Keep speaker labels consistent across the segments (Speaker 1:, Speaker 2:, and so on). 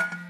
Speaker 1: you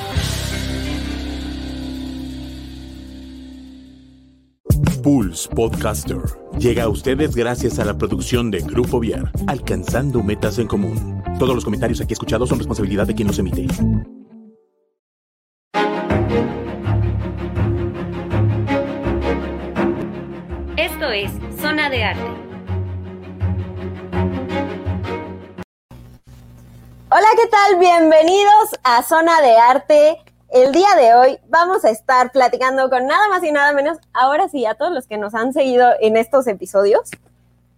Speaker 1: Pulse Podcaster llega a ustedes gracias a la producción de Grupo Viar, alcanzando metas en común. Todos los comentarios aquí escuchados son responsabilidad de quien los emite.
Speaker 2: Esto es Zona de Arte.
Speaker 3: Hola, ¿qué tal? Bienvenidos a Zona de Arte. El día de hoy vamos a estar platicando con nada más y nada menos, ahora sí, a todos los que nos han seguido en estos episodios.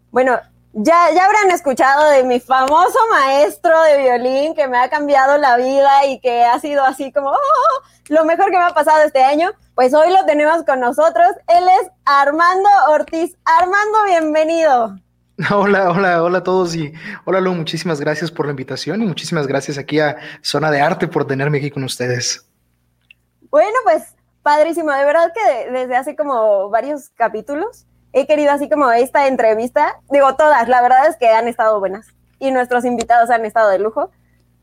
Speaker 3: Bueno, ya, ya habrán escuchado de mi famoso maestro de violín que me ha cambiado la vida y que ha sido así como oh, lo mejor que me ha pasado este año. Pues hoy lo tenemos con nosotros. Él es Armando Ortiz. Armando, bienvenido.
Speaker 4: Hola, hola, hola a todos y hola Lu, muchísimas gracias por la invitación y muchísimas gracias aquí a Zona de Arte por tenerme aquí con ustedes.
Speaker 3: Bueno, pues padrísimo. De verdad que desde hace como varios capítulos he querido así como esta entrevista. Digo, todas, la verdad es que han estado buenas y nuestros invitados han estado de lujo.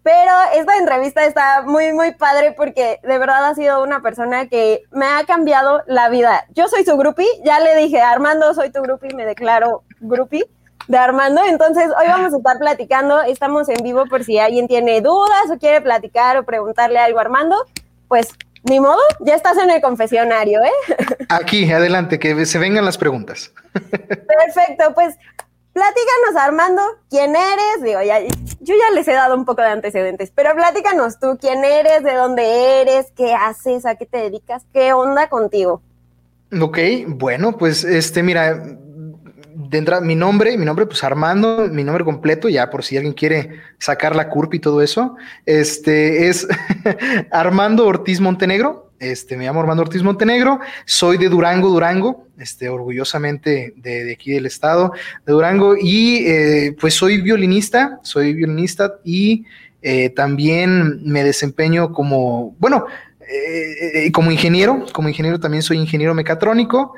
Speaker 3: Pero esta entrevista está muy, muy padre porque de verdad ha sido una persona que me ha cambiado la vida. Yo soy su grupi, ya le dije, Armando, soy tu grupi, me declaro grupi de Armando. Entonces, hoy vamos a estar platicando, estamos en vivo por si alguien tiene dudas o quiere platicar o preguntarle algo a Armando, pues ni modo, ya estás en el confesionario, ¿eh?
Speaker 4: Aquí, adelante, que se vengan las preguntas.
Speaker 3: Perfecto, pues platícanos, Armando, quién eres. Digo, ya, yo ya les he dado un poco de antecedentes, pero platícanos tú, quién eres, de dónde eres, qué haces, a qué te dedicas, qué onda contigo.
Speaker 4: Ok, bueno, pues este, mira, de mi nombre, mi nombre, pues Armando, mi nombre completo, ya por si alguien quiere sacar la curva y todo eso, este es Armando Ortiz Montenegro. Este, me llamo Armando Ortiz Montenegro, soy de Durango, Durango, este, orgullosamente de, aquí del estado de Durango, y eh, pues soy violinista, soy violinista y eh, también me desempeño como, bueno, eh, como ingeniero, como ingeniero también soy ingeniero mecatrónico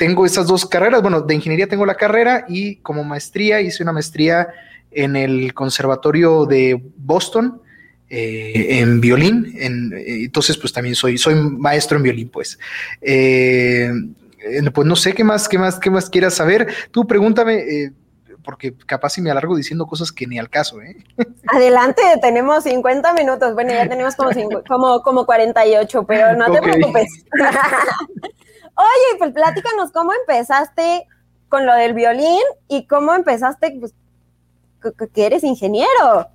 Speaker 4: tengo esas dos carreras. Bueno, de ingeniería tengo la carrera y como maestría hice una maestría en el Conservatorio de Boston. Eh, en violín, en, eh, entonces pues también soy, soy maestro en violín, pues. Eh, pues no sé qué más, qué más, qué más quieras saber. Tú pregúntame, porque capaz si me alargo diciendo cosas que ni al caso, ¿eh?
Speaker 3: Adelante, tenemos 50 minutos. Bueno, ya tenemos como, como, como 48, pero no te preocupes. Oye, pues platícanos cómo empezaste con lo del violín y cómo empezaste, pues, que eres ingeniero.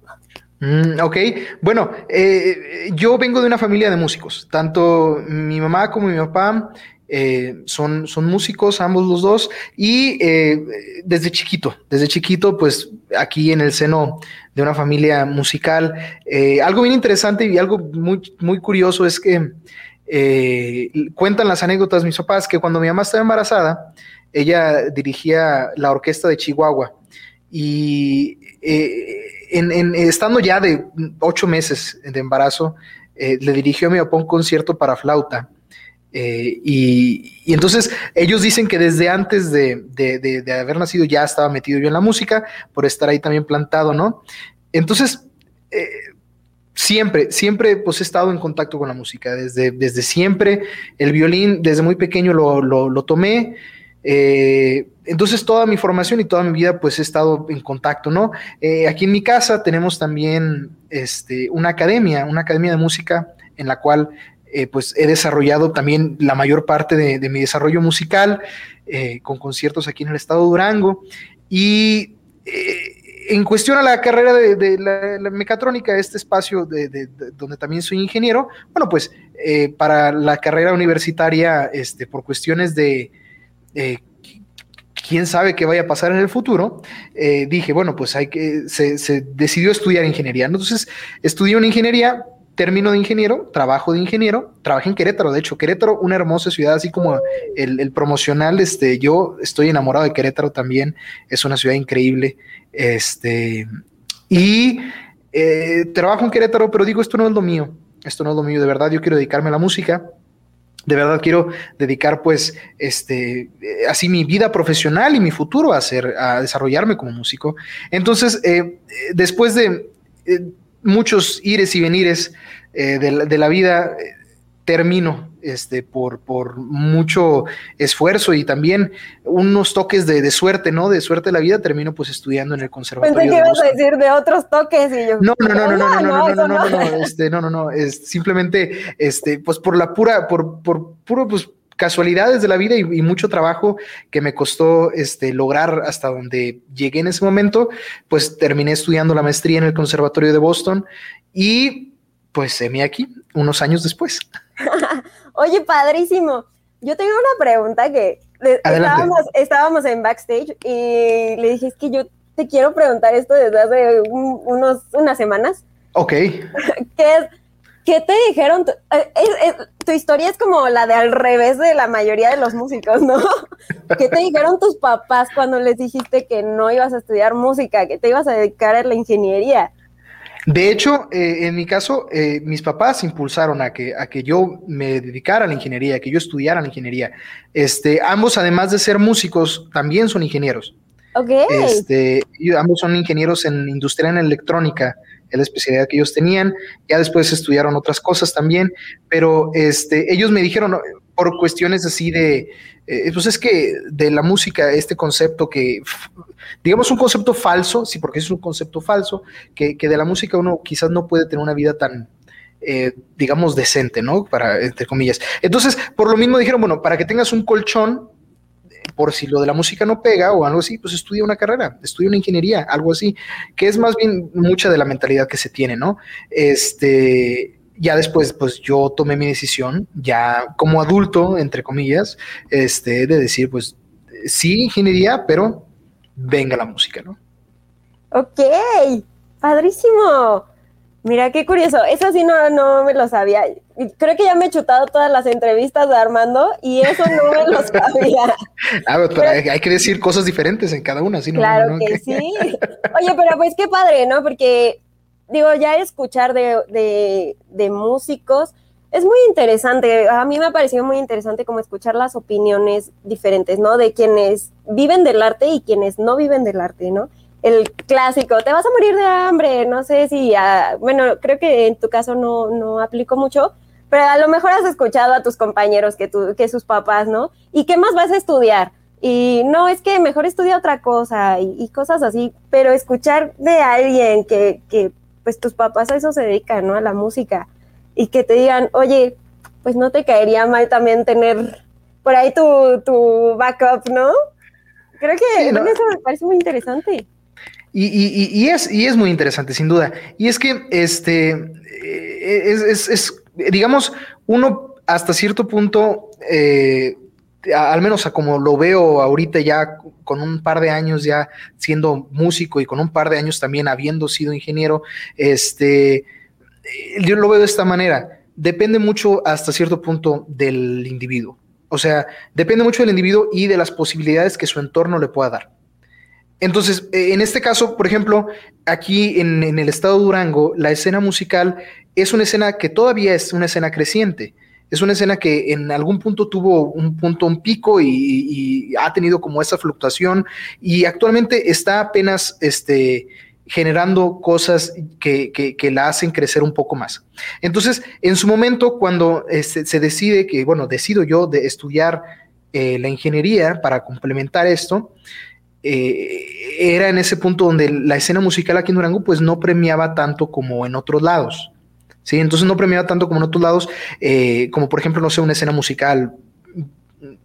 Speaker 4: Mm, ok, bueno, eh, yo vengo de una familia de músicos, tanto mi mamá como mi papá eh, son, son músicos, ambos los dos, y eh, desde chiquito, desde chiquito, pues aquí en el seno de una familia musical, algo bien interesante y algo muy, muy curioso es que eh, cuentan las anécdotas mis papás que cuando mi mamá estaba embarazada, ella dirigía la orquesta de Chihuahua y eh, en, estando ya de ocho meses de embarazo, eh, le dirigió a mi papá un concierto para flauta. Y, entonces ellos dicen que desde antes de, de, haber nacido ya estaba metido yo en la música, por estar ahí también plantado, ¿no? Entonces, siempre, siempre pues he estado en contacto con la música, desde, desde siempre. El violín, desde muy pequeño lo, lo, tomé. Eh, entonces toda mi formación y toda mi vida pues he estado en contacto, ¿no? Eh, aquí en mi casa tenemos también este, una academia, una academia de música en la cual eh, pues he desarrollado también la mayor parte de, mi desarrollo musical con conciertos aquí en el estado de Durango. Y en cuestión a la carrera de, la, mecatrónica, este espacio de, donde también soy ingeniero, bueno, pues para la carrera universitaria, este, por cuestiones de quién sabe qué vaya a pasar en el futuro, eh, dije, bueno, pues hay que, se, decidió estudiar ingeniería. Entonces, estudié una ingeniería, termino de ingeniero, trabajo de ingeniero, trabajé en Querétaro, de hecho, Querétaro, una hermosa ciudad, así como el, promocional, este, yo estoy enamorado de Querétaro también, es una ciudad increíble, este, y eh, trabajo en Querétaro, pero digo, esto no es lo mío, esto no es lo mío, de verdad, yo quiero dedicarme a la música, de verdad quiero dedicar pues este eh, así mi vida profesional y mi futuro a a desarrollarme como músico. Entonces eh, después de muchos ires y venires de la, vida termino este, por, por mucho esfuerzo y también unos toques de, suerte, ¿no? De suerte de la vida, termino pues estudiando en el conservatorio.
Speaker 3: Pensé que ibas a decir de otros toques y yo.
Speaker 4: No, no, no, no, no, no, no, no, no, no, no, este, no, no, no, es simplemente, este, pues por la pura, por, por puro, pues casualidades de la vida y, mucho trabajo que me costó este, lograr hasta donde llegué en ese momento, pues terminé estudiando la maestría en el Conservatorio de Boston y pues se me aquí unos años después.
Speaker 3: Oye, padrísimo. Yo tengo una pregunta que estábamos, estábamos, en backstage y le dije, es que yo te quiero preguntar esto desde hace unos, unas semanas.
Speaker 4: Ok.
Speaker 3: ¿Qué, es, ¿Qué te dijeron? Eh, tu historia es como la de al revés de la mayoría de los músicos, ¿no? ¿Qué te dijeron tus papás cuando les dijiste que no ibas a estudiar música, que te ibas a dedicar a la ingeniería?
Speaker 4: De hecho, eh, en mi caso, eh, mis papás impulsaron a que, a que yo me dedicara a la ingeniería, que yo estudiara la ingeniería. Este, ambos, además de ser músicos, también son ingenieros.
Speaker 3: Ok.
Speaker 4: Este, ambos son ingenieros en industria en electrónica, es la especialidad que ellos tenían. Ya después estudiaron otras cosas también, pero este, ellos me dijeron, por cuestiones así de, eh, pues es que de la música, este concepto que, digamos un concepto falso, sí, porque es un concepto falso, que, que de la música uno quizás no puede tener una vida tan, eh, digamos, decente, ¿no? Para, entre comillas. Entonces, por lo mismo dijeron, bueno, para que tengas un colchón, por si lo de la música no pega o algo así, pues estudia una carrera, estudia una ingeniería, algo así, que es más bien mucha de la mentalidad que se tiene, ¿no? Este, ya después, pues yo tomé mi decisión, ya como adulto, entre comillas, este, de decir, pues sí, ingeniería, pero venga la música, ¿no?
Speaker 3: Ok, padrísimo. Mira, qué curioso. Eso sí no, no me lo sabía. Creo que ya me he chutado todas las entrevistas de Armando y eso no me lo sabía.
Speaker 4: ah, pero, hay que decir cosas diferentes en cada una, ¿sí?
Speaker 3: No, claro que sí. Oye, pero pues qué padre, ¿no? Porque, digo, ya escuchar de, de, de músicos es muy interesante. A mí me ha parecido muy interesante como escuchar las opiniones diferentes, ¿no? De quienes viven del arte y quienes no viven del arte, ¿no? El clásico, te vas a morir de hambre, no sé si, bueno, creo que en tu caso no, no aplicó mucho, pero a lo mejor has escuchado a tus compañeros que, tu, que sus papás, ¿no? ¿Y qué más vas a estudiar? Y no, es que mejor estudia otra cosa y, cosas así, pero escuchar de alguien que, que, pues tus papás a eso se dedican, ¿no? A la música, y que te digan, oye, pues no te caería mal también tener por ahí tu, tu backup, ¿no? Creo que eso me parece muy interesante.
Speaker 4: Y, es, y es muy interesante, sin duda. Y es que, este, eh, es, digamos, uno hasta cierto punto, eh, al menos a como lo veo ahorita ya con un par de años ya siendo músico y con un par de años también habiendo sido ingeniero, este, yo lo veo de esta manera. Depende mucho hasta cierto punto del individuo. O sea, depende mucho del individuo y de las posibilidades que su entorno le pueda dar. Entonces, eh, en este caso, por ejemplo, aquí en, el estado de Durango, la escena musical es una escena que todavía es una escena creciente. Es una escena que en algún punto tuvo un punto, un pico y, ha tenido como esa fluctuación y actualmente está apenas este, generando cosas que, la hacen crecer un poco más. Entonces, en su momento, cuando este, se decide que, bueno, decido yo de estudiar eh, la ingeniería para complementar esto, eh, era en ese punto donde la escena musical aquí en Durango pues no premiaba tanto como en otros lados. ¿sí? Entonces no premiaba tanto como en otros lados, eh, como por ejemplo, no sé, una escena musical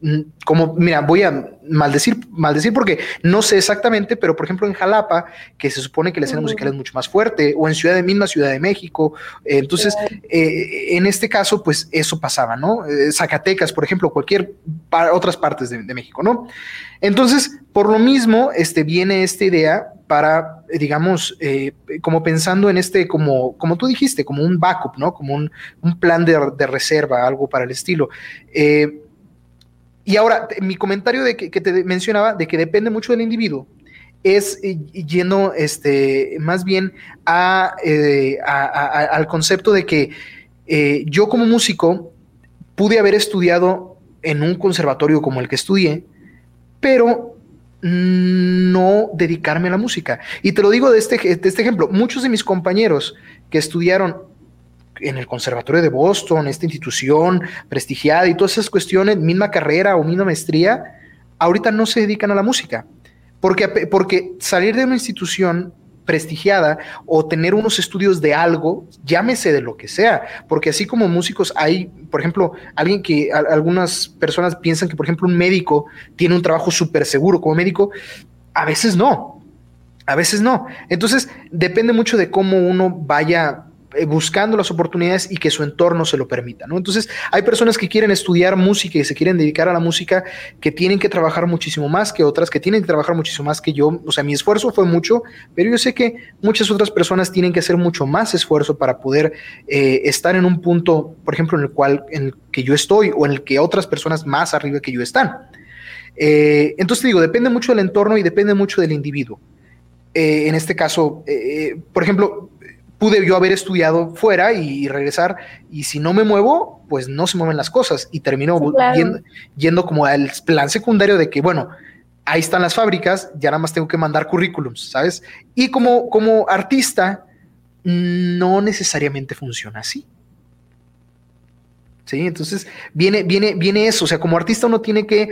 Speaker 4: Mm, como, mira, voy a maldecir, maldecir porque no sé exactamente, pero por ejemplo en Jalapa, que se supone que la escena musical es mucho más fuerte, o en Ciudad de misma Ciudad de México, eh, entonces eh, en este caso, pues eso pasaba, ¿no? Eh, Zacatecas, por ejemplo, cualquier otras partes de, México, ¿no? Entonces, por lo mismo, este, viene esta idea para, digamos, como pensando en este, como, como tú dijiste, como un backup, ¿no? Como un, plan de, reserva, algo para el estilo. Eh, y ahora, mi comentario de que, te mencionaba, de que depende mucho del individuo, es eh, yendo este, más bien eh, al concepto de que eh, yo como músico pude haber estudiado en un conservatorio como el que estudié, pero no dedicarme a la música. Y te lo digo de este, de este ejemplo, muchos de mis compañeros que estudiaron en el Conservatorio de Boston, esta institución prestigiada y todas esas cuestiones, misma carrera o misma maestría, ahorita no se dedican a la música. Porque, porque salir de una institución prestigiada o tener unos estudios de algo, llámese de lo que sea, porque así como músicos hay, por ejemplo, alguien que algunas personas piensan que, por ejemplo, un médico tiene un trabajo súper seguro como médico, a veces no, a veces no. Entonces, depende mucho de cómo uno vaya buscando las oportunidades y que su entorno se lo permita, ¿no? Entonces, hay personas que quieren estudiar música y se quieren dedicar a la música que tienen que trabajar muchísimo más que otras, que tienen que trabajar muchísimo más que yo. O sea, mi esfuerzo fue mucho, pero yo sé que muchas otras personas tienen que hacer mucho más esfuerzo para poder eh, estar en un punto, por ejemplo, en el cual en el que yo estoy o en el que otras personas más arriba que yo están. Eh, entonces, digo, depende mucho del entorno y depende mucho del individuo. en este caso, por ejemplo, pude yo haber estudiado fuera y, regresar, y si no me muevo, pues no se mueven las cosas, y termino yendo, como al plan secundario de que, bueno, ahí están las fábricas, ya nada más tengo que mandar currículums, ¿sabes? Y como, como artista, no necesariamente funciona así. ¿Sí? Entonces viene, viene, viene eso, o sea, como artista uno tiene que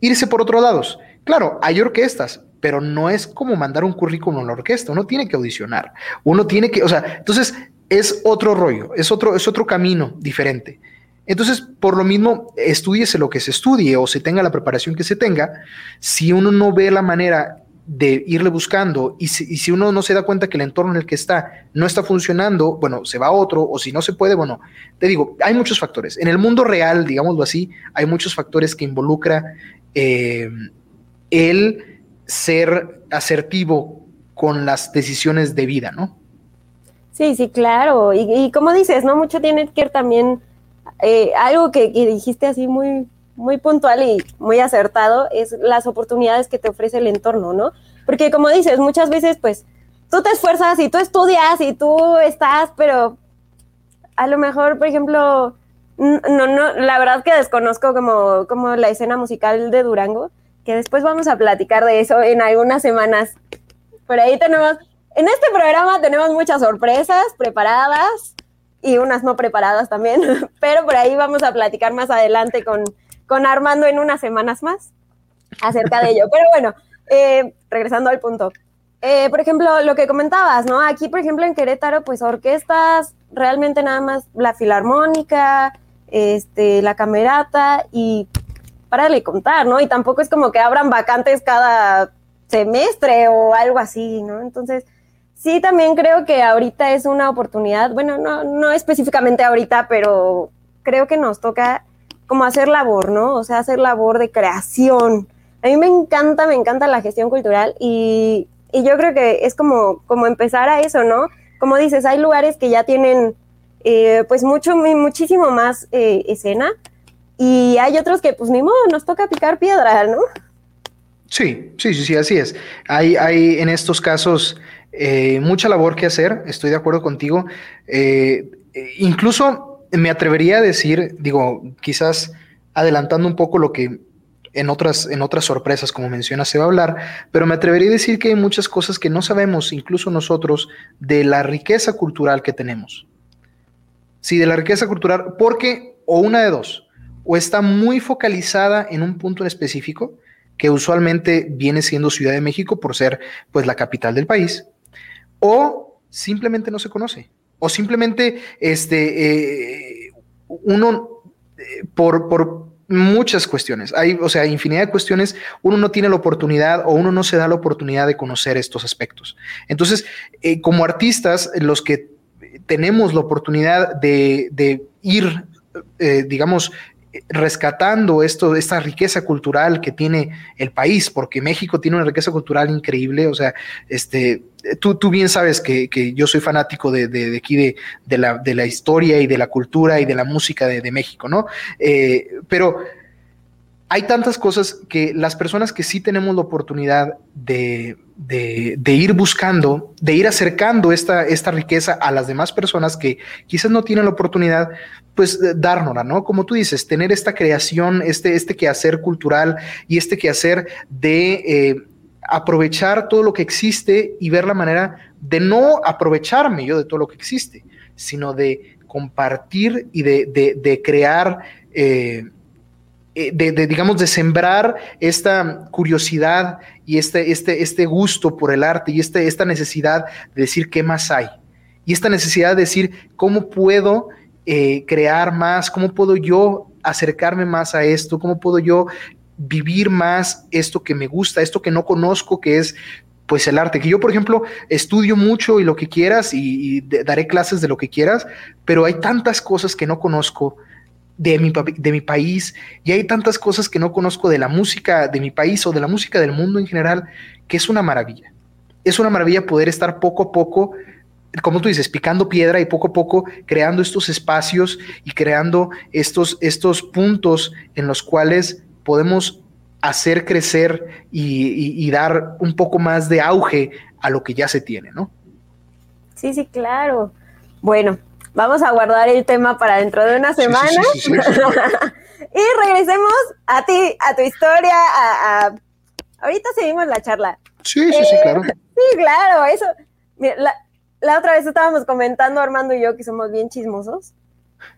Speaker 4: irse por otros lados. Claro, hay orquestas, pero no es como mandar un currículum a la orquesta, uno tiene que audicionar, uno tiene que, o sea, entonces es otro rollo, es otro, es otro camino diferente. Entonces, por lo mismo, estudiese lo que se estudie o se tenga la preparación que se tenga, si uno no ve la manera de irle buscando y si, y si, uno no se da cuenta que el entorno en el que está no está funcionando, bueno, se va a otro o si no se puede, bueno, te digo, hay muchos factores. En el mundo real, digámoslo así, hay muchos factores que involucra eh, el ser asertivo con las decisiones de vida, ¿no?
Speaker 3: Sí, sí, claro. Y, como dices, ¿no? Mucho tiene que ver también eh, algo que, dijiste así muy, muy puntual y muy acertado, es las oportunidades que te ofrece el entorno, ¿no? Porque como dices, muchas veces, pues, tú te esfuerzas y tú estudias y tú estás, pero a lo mejor, por ejemplo, no, no, la verdad que desconozco como, como la escena musical de Durango, que después vamos a platicar de eso en algunas semanas. Por ahí tenemos, en este programa tenemos muchas sorpresas preparadas y unas no preparadas también, pero por ahí vamos a platicar más adelante con, con Armando en unas semanas más acerca de ello. Pero bueno, eh, regresando al punto. Eh, por ejemplo, lo que comentabas, ¿no? Aquí, por ejemplo, en Querétaro, pues orquestas, realmente nada más la filarmónica, este, la camerata y para de contar, ¿no? Y tampoco es como que abran vacantes cada semestre o algo así, ¿no? Entonces, sí, también creo que ahorita es una oportunidad, bueno, no, no específicamente ahorita, pero creo que nos toca como hacer labor, ¿no? O sea, hacer labor de creación. A mí me encanta, me encanta la gestión cultural y, y yo creo que es como, como empezar a eso, ¿no? Como dices, hay lugares que ya tienen eh, pues mucho, muchísimo más eh, escena, y hay otros que, pues ni modo, nos toca picar piedra, ¿no?
Speaker 4: Sí, sí, sí, sí, así es. Hay, hay en estos casos eh, mucha labor que hacer, estoy de acuerdo contigo. Eh, incluso me atrevería a decir, digo, quizás adelantando un poco lo que en otras, en otras sorpresas, como mencionas, se va a hablar, pero me atrevería a decir que hay muchas cosas que no sabemos, incluso nosotros, de la riqueza cultural que tenemos. Sí, de la riqueza cultural, porque, o una de dos, o está muy focalizada en un punto específico, que usualmente viene siendo Ciudad de México por ser pues la capital del país, o simplemente no se conoce. o simplemente este, eh, uno, eh, por, por muchas cuestiones, hay, o sea, infinidad de cuestiones, uno no tiene la oportunidad o uno no se da la oportunidad de conocer estos aspectos. Entonces, eh, como artistas, los que tenemos la oportunidad de, ir, digamos, rescatando esto, esta riqueza cultural que tiene el país, porque México tiene una riqueza cultural increíble, o sea, este, tú, tú bien sabes que, yo soy fanático de, de, aquí, de, la, de la historia y de la cultura y de la música de, México, ¿no? Eh, pero hay tantas cosas que las personas que sí tenemos la oportunidad de, ir buscando, de ir acercando esta, riqueza a las demás personas que quizás no tienen la oportunidad, pues dárnosla, ¿no? Como tú dices, tener esta creación, este, este quehacer cultural y este quehacer de eh, aprovechar todo lo que existe y ver la manera de no aprovecharme yo de todo lo que existe, sino de compartir y de, crear. Eh, eh, de, digamos, de sembrar esta curiosidad y este, este, este gusto por el arte y este, esta necesidad de decir qué más hay. Y esta necesidad de decir cómo puedo eh, crear más, cómo puedo yo acercarme más a esto, cómo puedo yo vivir más esto que me gusta, esto que no conozco, que es pues el arte, que yo por ejemplo estudio mucho y lo que quieras y daré clases de lo que quieras, pero hay tantas cosas que no conozco de mi, de mi país y hay tantas cosas que no conozco de la música de mi país o de la música del mundo en general, que es una maravilla. Es una maravilla poder estar poco a poco, como tú dices, picando piedra y poco a poco creando estos espacios y creando estos, estos puntos en los cuales podemos hacer crecer y, y dar un poco más de auge a lo que ya se tiene, ¿no?
Speaker 3: Sí, sí, claro. Bueno, Vamos a guardar el tema para dentro de una semana. y regresemos a ti, a tu historia, a, Ahorita seguimos la charla.
Speaker 4: Sí, sí, sí,
Speaker 3: eh,
Speaker 4: claro.
Speaker 3: Sí, claro, eso. la, otra vez estábamos comentando, Armando y yo, que somos bien chismosos.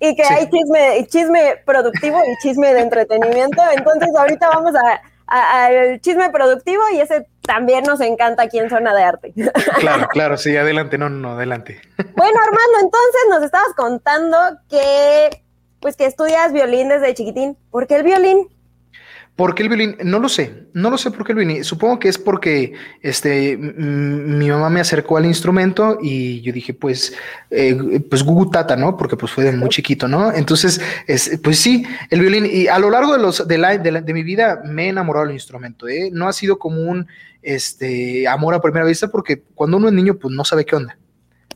Speaker 3: Y que hay chisme, chisme productivo y chisme de entretenimiento. Entonces, ahorita vamos a, al chisme productivo y ese también nos encanta aquí en Zona de Arte.
Speaker 4: Claro, claro, sí, adelante, no, no, adelante.
Speaker 3: Bueno, Armando, entonces nos estabas contando que, pues que estudias violín desde chiquitín. ¿Por qué el violín?
Speaker 4: ¿Por qué el violín? No lo sé, no lo sé por qué el violín. Supongo que es porque este, mi mamá me acercó al instrumento y yo dije, pues, eh, pues Gugu Tata, ¿no? Porque pues fue de muy chiquito, ¿no? Entonces, es, pues sí, el violín. Y a lo largo de, los, de, la, de, mi vida me he enamorado del instrumento, ¿eh? No ha sido como un este, amor a primera vista porque cuando uno es niño, pues no sabe qué onda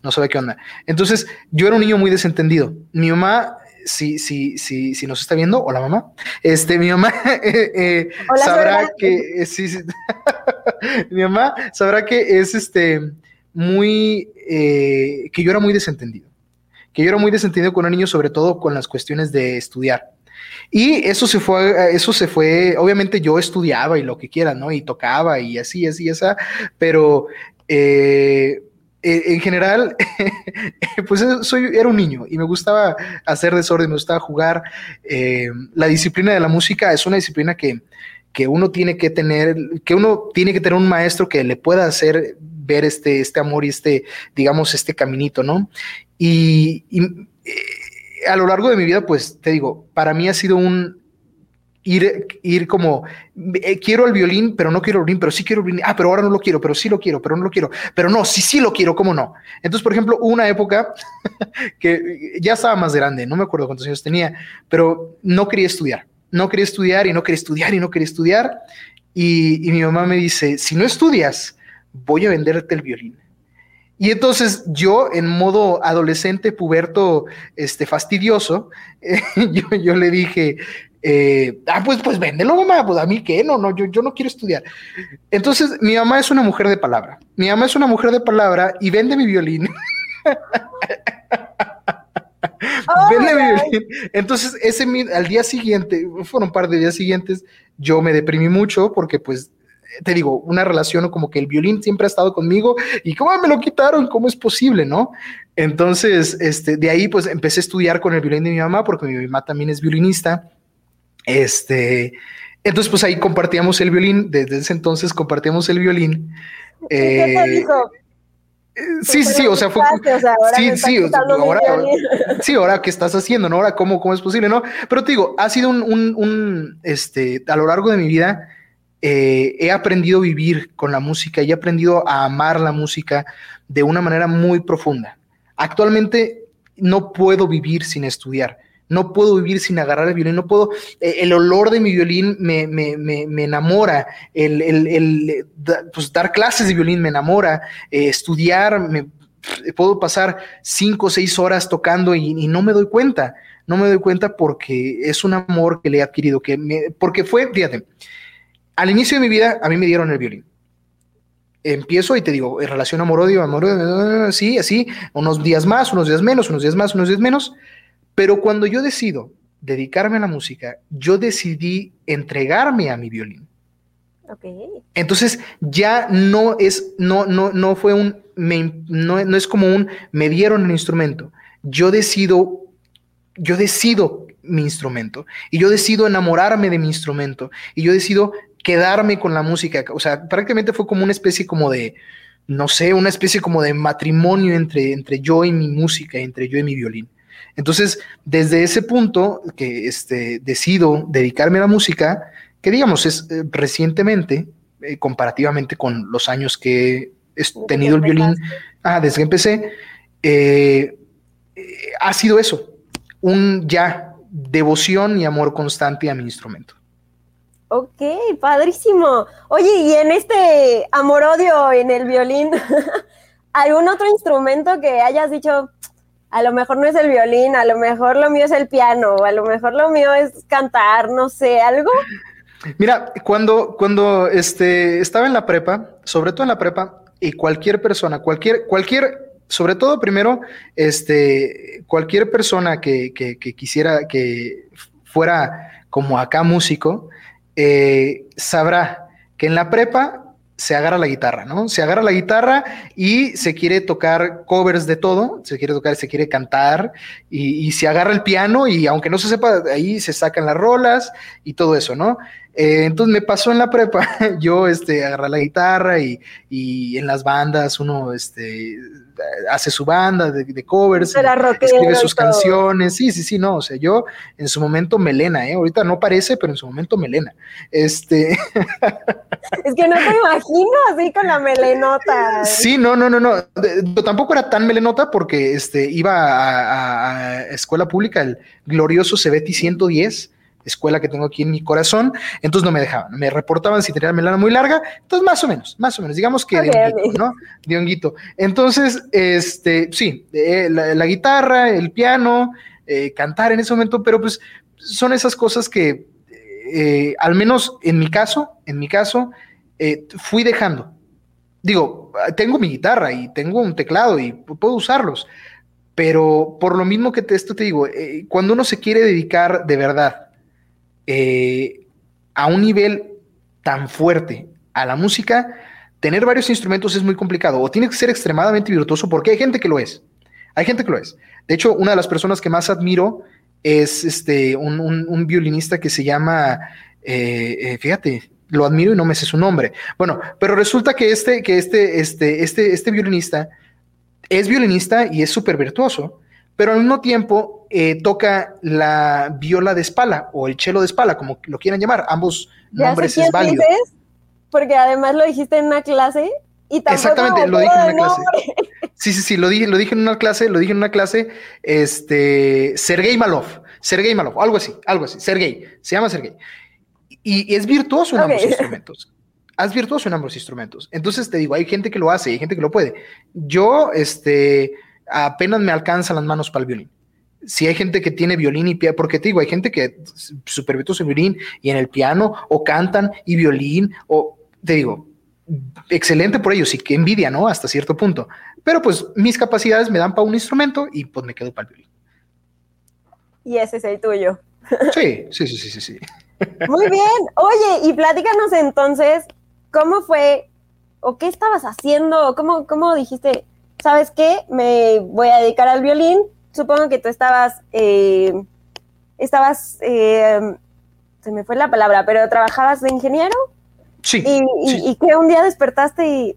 Speaker 4: no sabe qué onda. Entonces, yo era un niño muy desentendido. Mi mamá si, si, si, si nos está viendo, hola mamá, este, mi mamá eh, eh, sabrá que, eh, sí, mi mamá sabrá que es este, muy, que yo era muy desentendido, que yo era muy desentendido con un niño, sobre todo con las cuestiones de estudiar. Y eso se fue, eso se fue, obviamente yo estudiaba y lo que quiera, ¿no? Y tocaba y así, así, esa, pero eh, en general, pues soy, era un niño y me gustaba hacer desorden, me gustaba jugar. Eh, la disciplina de la música es una disciplina que, que, uno tiene que tener, que uno tiene que tener un maestro que le pueda hacer ver este, este amor y este, digamos, este caminito, ¿no? Y, eh, a lo largo de mi vida, pues te digo, para mí ha sido un, ir, ir como, eh, quiero el violín, pero no quiero el violín, pero sí quiero el violín, ah, pero ahora no lo quiero, pero sí lo quiero, pero no lo quiero, pero no, sí, sí lo quiero, ¿cómo no? Entonces, por ejemplo, una época que ya estaba más grande, no me acuerdo cuántos años tenía, pero no quería estudiar, no quería estudiar y no quería estudiar y no quería estudiar. Y, y mi mamá me dice, si no estudias, voy a venderte el violín. Y entonces yo, en modo adolescente, puberto, este, fastidioso, yo, yo, le dije, eh, ah, pues, pues véndelo, mamá, pues a mí qué, no, no, yo, yo no quiero estudiar. Entonces, mi mamá es una mujer de palabra. Mi mamá es una mujer de palabra y vende mi violín. vende mi violín. Entonces, ese al día siguiente, fueron un par de días siguientes, yo me deprimí mucho porque pues te digo, una relación como que el violín siempre ha estado conmigo y cómo me lo quitaron, cómo es posible, ¿no? Entonces, este, de ahí pues empecé a estudiar con el violín de mi mamá porque mi mamá también es violinista este, entonces, pues ahí compartíamos el violín, desde ese entonces compartíamos el violín.
Speaker 3: ¿Qué te eh, dijo?
Speaker 4: Sí, sí, sí, o sea, fue. sí, sí, ahora, sí, ahora qué estás haciendo, ¿no? Ahora, ¿cómo, cómo es posible, no? Pero te digo, ha sido un, un, este, a lo largo de mi vida, eh, he aprendido a vivir con la música y he aprendido a amar la música de una manera muy profunda. Actualmente no puedo vivir sin estudiar. No puedo vivir sin agarrar el violín, no puedo, eh, el olor de mi violín me, me, me, me enamora, el, el, el pues, dar clases de violín me enamora, eh, estudiar, me, puedo pasar cinco o seis horas tocando y, no me doy cuenta, no me doy cuenta porque es un amor que le he adquirido, que me, porque fue, fíjate, al inicio de mi vida a mí me dieron el violín. Empiezo y te digo, en relación amor-odio, amor-odio, sí, así, unos días más, unos días menos, unos días más, unos días menos, pero cuando yo decido dedicarme a la música, yo decidí entregarme a mi violín. Okay. Entonces ya no es, no, no, no fue un, no, no es como un, me dieron el instrumento. Yo decido, yo decido mi instrumento y yo decido enamorarme de mi instrumento y yo decido quedarme con la música. O sea, prácticamente fue como una especie como de, no sé, una especie como de matrimonio entre, entre yo y mi música, entre yo y mi violín. Entonces, desde ese punto que este, decido dedicarme a la música, que digamos es eh, recientemente, eh, comparativamente con los años que he tenido el violín, ah, desde que empecé, eh, ha sido eso, un ya devoción y amor constante a mi instrumento.
Speaker 3: Ok, padrísimo. Oye, y en este amor-odio en el violín, ¿algún otro instrumento que hayas dicho, a lo mejor no es el violín, a lo mejor lo mío es el piano, a lo mejor lo mío es cantar, no sé, algo.
Speaker 4: Mira, cuando, cuando este, estaba en la prepa, sobre todo en la prepa, y cualquier persona, cualquier, cualquier, sobre todo primero, este, cualquier persona que, que, quisiera que fuera como acá músico, eh, sabrá que en la prepa se agarra la guitarra, ¿no? Se agarra la guitarra y se quiere tocar covers de todo, se quiere tocar, se quiere cantar y, se agarra el piano y aunque no se sepa, ahí se sacan las rolas y todo eso, ¿no? Eh, entonces me pasó en la prepa, yo este, agarré la guitarra y, y, en las bandas uno este, hace su banda de, covers, escribe sus canciones, sí, sí, sí, no, o sea, yo en su momento melena, ¿eh? ahorita no parece, pero en su momento melena. Este...
Speaker 3: Es que no te imagino así con la melenota.
Speaker 4: Sí, no, no, no, no, tampoco era tan melenota porque este, iba a, a escuela pública, el glorioso Cebeti 110, escuela que tengo aquí en mi corazón, entonces no me dejaban, me reportaban si tenía la melena muy larga, entonces más o menos, más o menos, digamos que de honguito, ¿no? De honguito. Entonces, este, sí, eh, la, guitarra, el piano, eh, cantar en ese momento, pero pues son esas cosas que, eh, al menos en mi caso, en mi caso, fui dejando. Digo, tengo mi guitarra y tengo un teclado y puedo usarlos, pero por lo mismo que te, esto te digo, cuando uno se quiere dedicar de verdad eh, a un nivel tan fuerte a la música, tener varios instrumentos es muy complicado o tiene que ser extremadamente virtuoso porque hay gente que lo es. Hay gente que lo es. De hecho, una de las personas que más admiro es este, un, violinista que se llama, eh, eh, fíjate, lo admiro y no me sé su nombre. Bueno, pero resulta que este, que este, este, este, este violinista es violinista y es súper virtuoso, pero al mismo tiempo eh, toca la viola de espala o el chelo de espala, como lo quieran llamar. Ambos nombres es válido.
Speaker 3: porque además lo dijiste en una clase y tampoco
Speaker 4: Exactamente, lo dije en una clase. Sí, sí, sí, lo dije, lo dije en una clase, lo dije en una clase, este, Sergei Malov, Sergei Malov, algo así, algo así, Sergei, se llama Sergei. Y, es virtuoso en ambos instrumentos. Es virtuoso en ambos instrumentos. Entonces te digo, hay gente que lo hace, hay gente que lo puede. Yo, este, apenas me alcanzan las manos para el violín. Si hay gente que tiene violín y piano, porque te digo, hay gente que super en violín y en el piano, o cantan y violín, o te digo, excelente por ellos y que envidia, ¿no? Hasta cierto punto. Pero pues mis capacidades me dan para un instrumento y pues me quedo para el violín.
Speaker 3: Y ese es el tuyo.
Speaker 4: Sí, sí, sí, sí, sí.
Speaker 3: Muy bien. Oye, y platícanos entonces, ¿cómo fue o qué estabas haciendo? ¿Cómo, cómo dijiste, ¿sabes qué? Me voy a dedicar al violín. Supongo que tú estabas, eh, estabas, eh, se me fue la palabra, pero trabajabas de ingeniero.
Speaker 4: Sí
Speaker 3: y,
Speaker 4: sí.
Speaker 3: y, que un día despertaste y,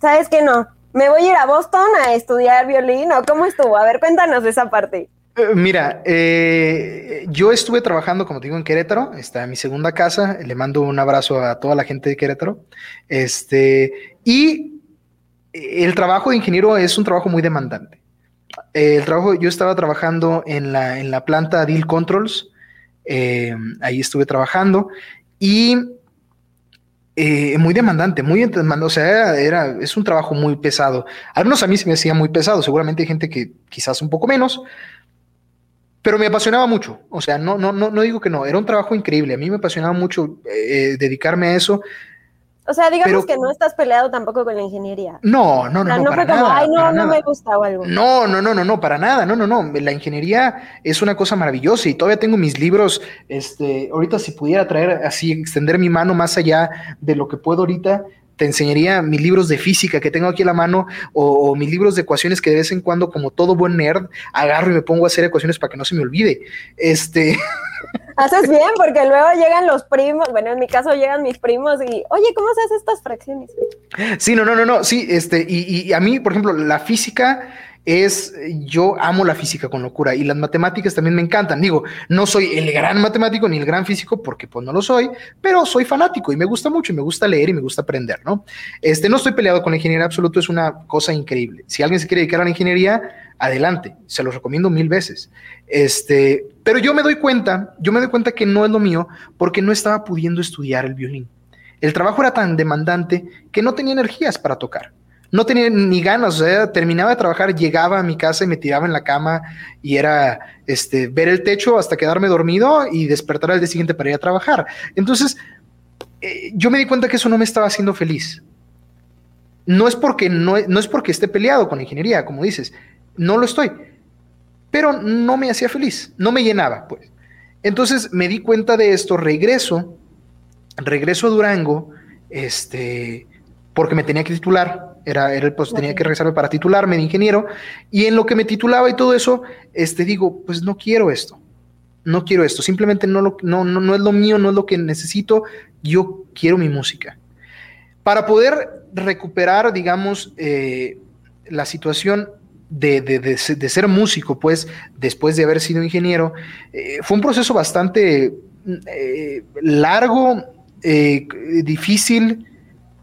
Speaker 3: ¿sabes qué? No, me voy a ir a Boston a estudiar violín o cómo estuvo? A ver, cuéntanos esa parte.
Speaker 4: Eh, mira, eh, yo estuve trabajando, como te digo, en Querétaro, está en mi segunda casa, le mando un abrazo a toda la gente de Querétaro, este, y el trabajo de ingeniero es un trabajo muy demandante. El trabajo, yo estaba trabajando en la, en la planta Deal Controls, eh, ahí estuve trabajando, y muy demandante, muy demandante, o sea, era, es un trabajo muy pesado. Algunos a mí se me hacía muy pesado, seguramente hay gente que quizás un poco menos, pero me apasionaba mucho. O sea, no, no, no, no digo que no, era un trabajo increíble. A mí me apasionaba mucho eh, dedicarme a eso.
Speaker 3: O sea, digamos que no estás peleado tampoco con la ingeniería.
Speaker 4: No, no, no. no, no
Speaker 3: fue como, ay, no, no me gusta o algo.
Speaker 4: No, no, no, no, no, para nada. No, no, no. La ingeniería es una cosa maravillosa y todavía tengo mis libros. Este, ahorita si pudiera traer así, extender mi mano más allá de lo que puedo ahorita, te enseñaría mis libros de física que tengo aquí a la mano o, mis libros de ecuaciones que de vez en cuando, como todo buen nerd, agarro y me pongo a hacer ecuaciones para que no se me olvide. Este.
Speaker 3: Haces bien, porque luego llegan los primos, bueno, en mi caso llegan mis primos y, oye, ¿cómo se hacen estas fracciones?
Speaker 4: Sí, no, no, no, no, sí, este, y, y a mí, por ejemplo, la física es, yo amo la física con locura y las matemáticas también me encantan. Digo, no soy el gran matemático ni el gran físico porque pues no lo soy, pero soy fanático y me gusta mucho y me gusta leer y me gusta aprender, ¿no? Este, no estoy peleado con la ingeniería absoluto, es una cosa increíble. Si alguien se quiere dedicar a la ingeniería, adelante, se los recomiendo mil veces. Este, pero yo me doy cuenta, yo me doy cuenta que no es lo mío porque no estaba pudiendo estudiar el violín. El trabajo era tan demandante que no tenía energías para tocar no tenía ni ganas, o sea, terminaba de trabajar, llegaba a mi casa y me tiraba en la cama y era este, ver el techo hasta quedarme dormido y despertar al día siguiente para ir a trabajar. Entonces, eh, yo me di cuenta que eso no me estaba haciendo feliz. No es porque no, es porque esté peleado con ingeniería, como dices, no lo estoy, pero no me hacía feliz, no me llenaba, pues. Entonces me di cuenta de esto, regreso, regreso a Durango, este, porque me tenía que titular, era, era pues tenía que regresarme para titularme de ingeniero, y en lo que me titulaba y todo eso, este, digo, pues no quiero esto, no quiero esto, simplemente no, lo, no, no, es lo mío, no es lo que necesito, yo quiero mi música. Para poder recuperar, digamos, eh, la situación de, de, de, ser músico, pues, después de haber sido ingeniero, eh, fue un proceso bastante eh, largo, difícil,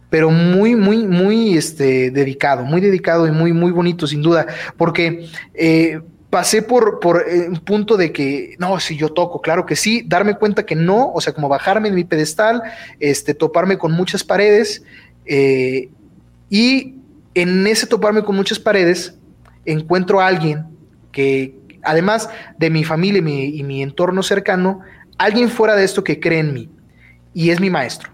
Speaker 4: pero muy, muy, muy este, dedicado, muy dedicado y muy, muy bonito, sin duda, porque eh, pasé por, por eh, un punto de que, no, si yo toco, claro que sí, darme cuenta que no, o sea, como bajarme de mi pedestal, este, toparme con muchas paredes, eh, y en ese toparme con muchas paredes, encuentro a alguien que, además de mi familia y mi, y mi entorno cercano, alguien fuera de esto que cree en mí, y es mi maestro.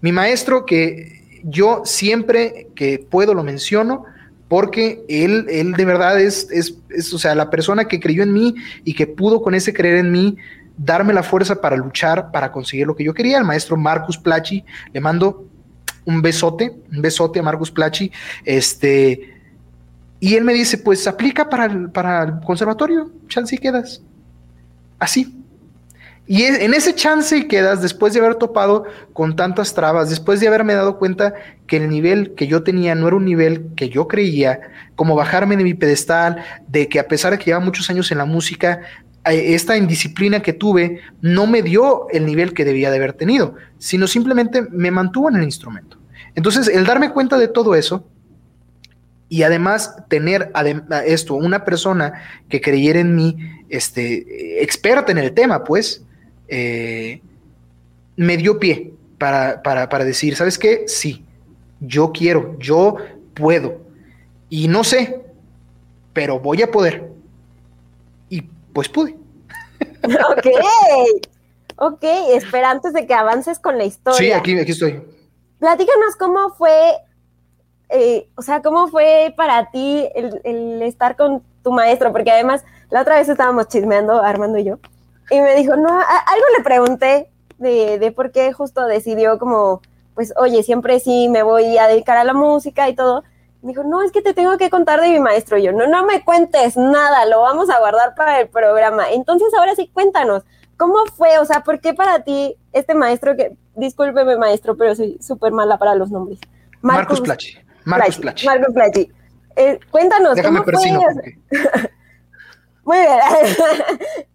Speaker 4: Mi maestro que yo siempre que puedo lo menciono porque él, él de verdad es, es, o sea, la persona que creyó en mí y que pudo con ese creer en mí darme la fuerza para luchar, para conseguir lo que yo quería, el maestro Marcus Plachi, le mando un besote, un besote a Marcus Plachi, este, y él me dice, pues aplica para el, para el conservatorio, chance y quedas. Así, y en ese chance quedas después de haber topado con tantas trabas, después de haberme dado cuenta que el nivel que yo tenía no era un nivel que yo creía, como bajarme de mi pedestal, de que a pesar de que lleva muchos años en la música, eh, esta indisciplina que tuve no me dio el nivel que debía de haber tenido, sino simplemente me mantuvo en el instrumento. Entonces, el darme cuenta de todo eso, y además tener esto, una persona que creyera en mí, este, experta en el tema, pues, eh, me dio pie para, para, decir, ¿sabes qué? Sí, yo quiero, yo puedo. Y no sé, pero voy a poder. Y pues pude.
Speaker 3: Ok, ok, espera antes de que avances con la historia.
Speaker 4: Sí, aquí, aquí estoy.
Speaker 3: Platícanos cómo fue, eh, o sea, cómo fue para ti el, el, estar con tu maestro, porque además la otra vez estábamos chismeando, Armando y yo, y me dijo, no, algo le pregunté de, de por qué justo decidió como, pues, oye, siempre sí me voy a dedicar a la música y todo. Me dijo, no, es que te tengo que contar de mi maestro. Y yo, no, no me cuentes nada, lo vamos a guardar para el programa. Entonces, ahora sí, cuéntanos, ¿cómo fue? O sea, ¿por qué para ti este maestro que, discúlpeme maestro, pero soy súper mala para los nombres?
Speaker 4: Marcus Plachi. Marcos Plachi.
Speaker 3: Marcos Plachi. Eh, cuéntanos,
Speaker 4: Déjame
Speaker 3: ¿cómo fue? Muy bien.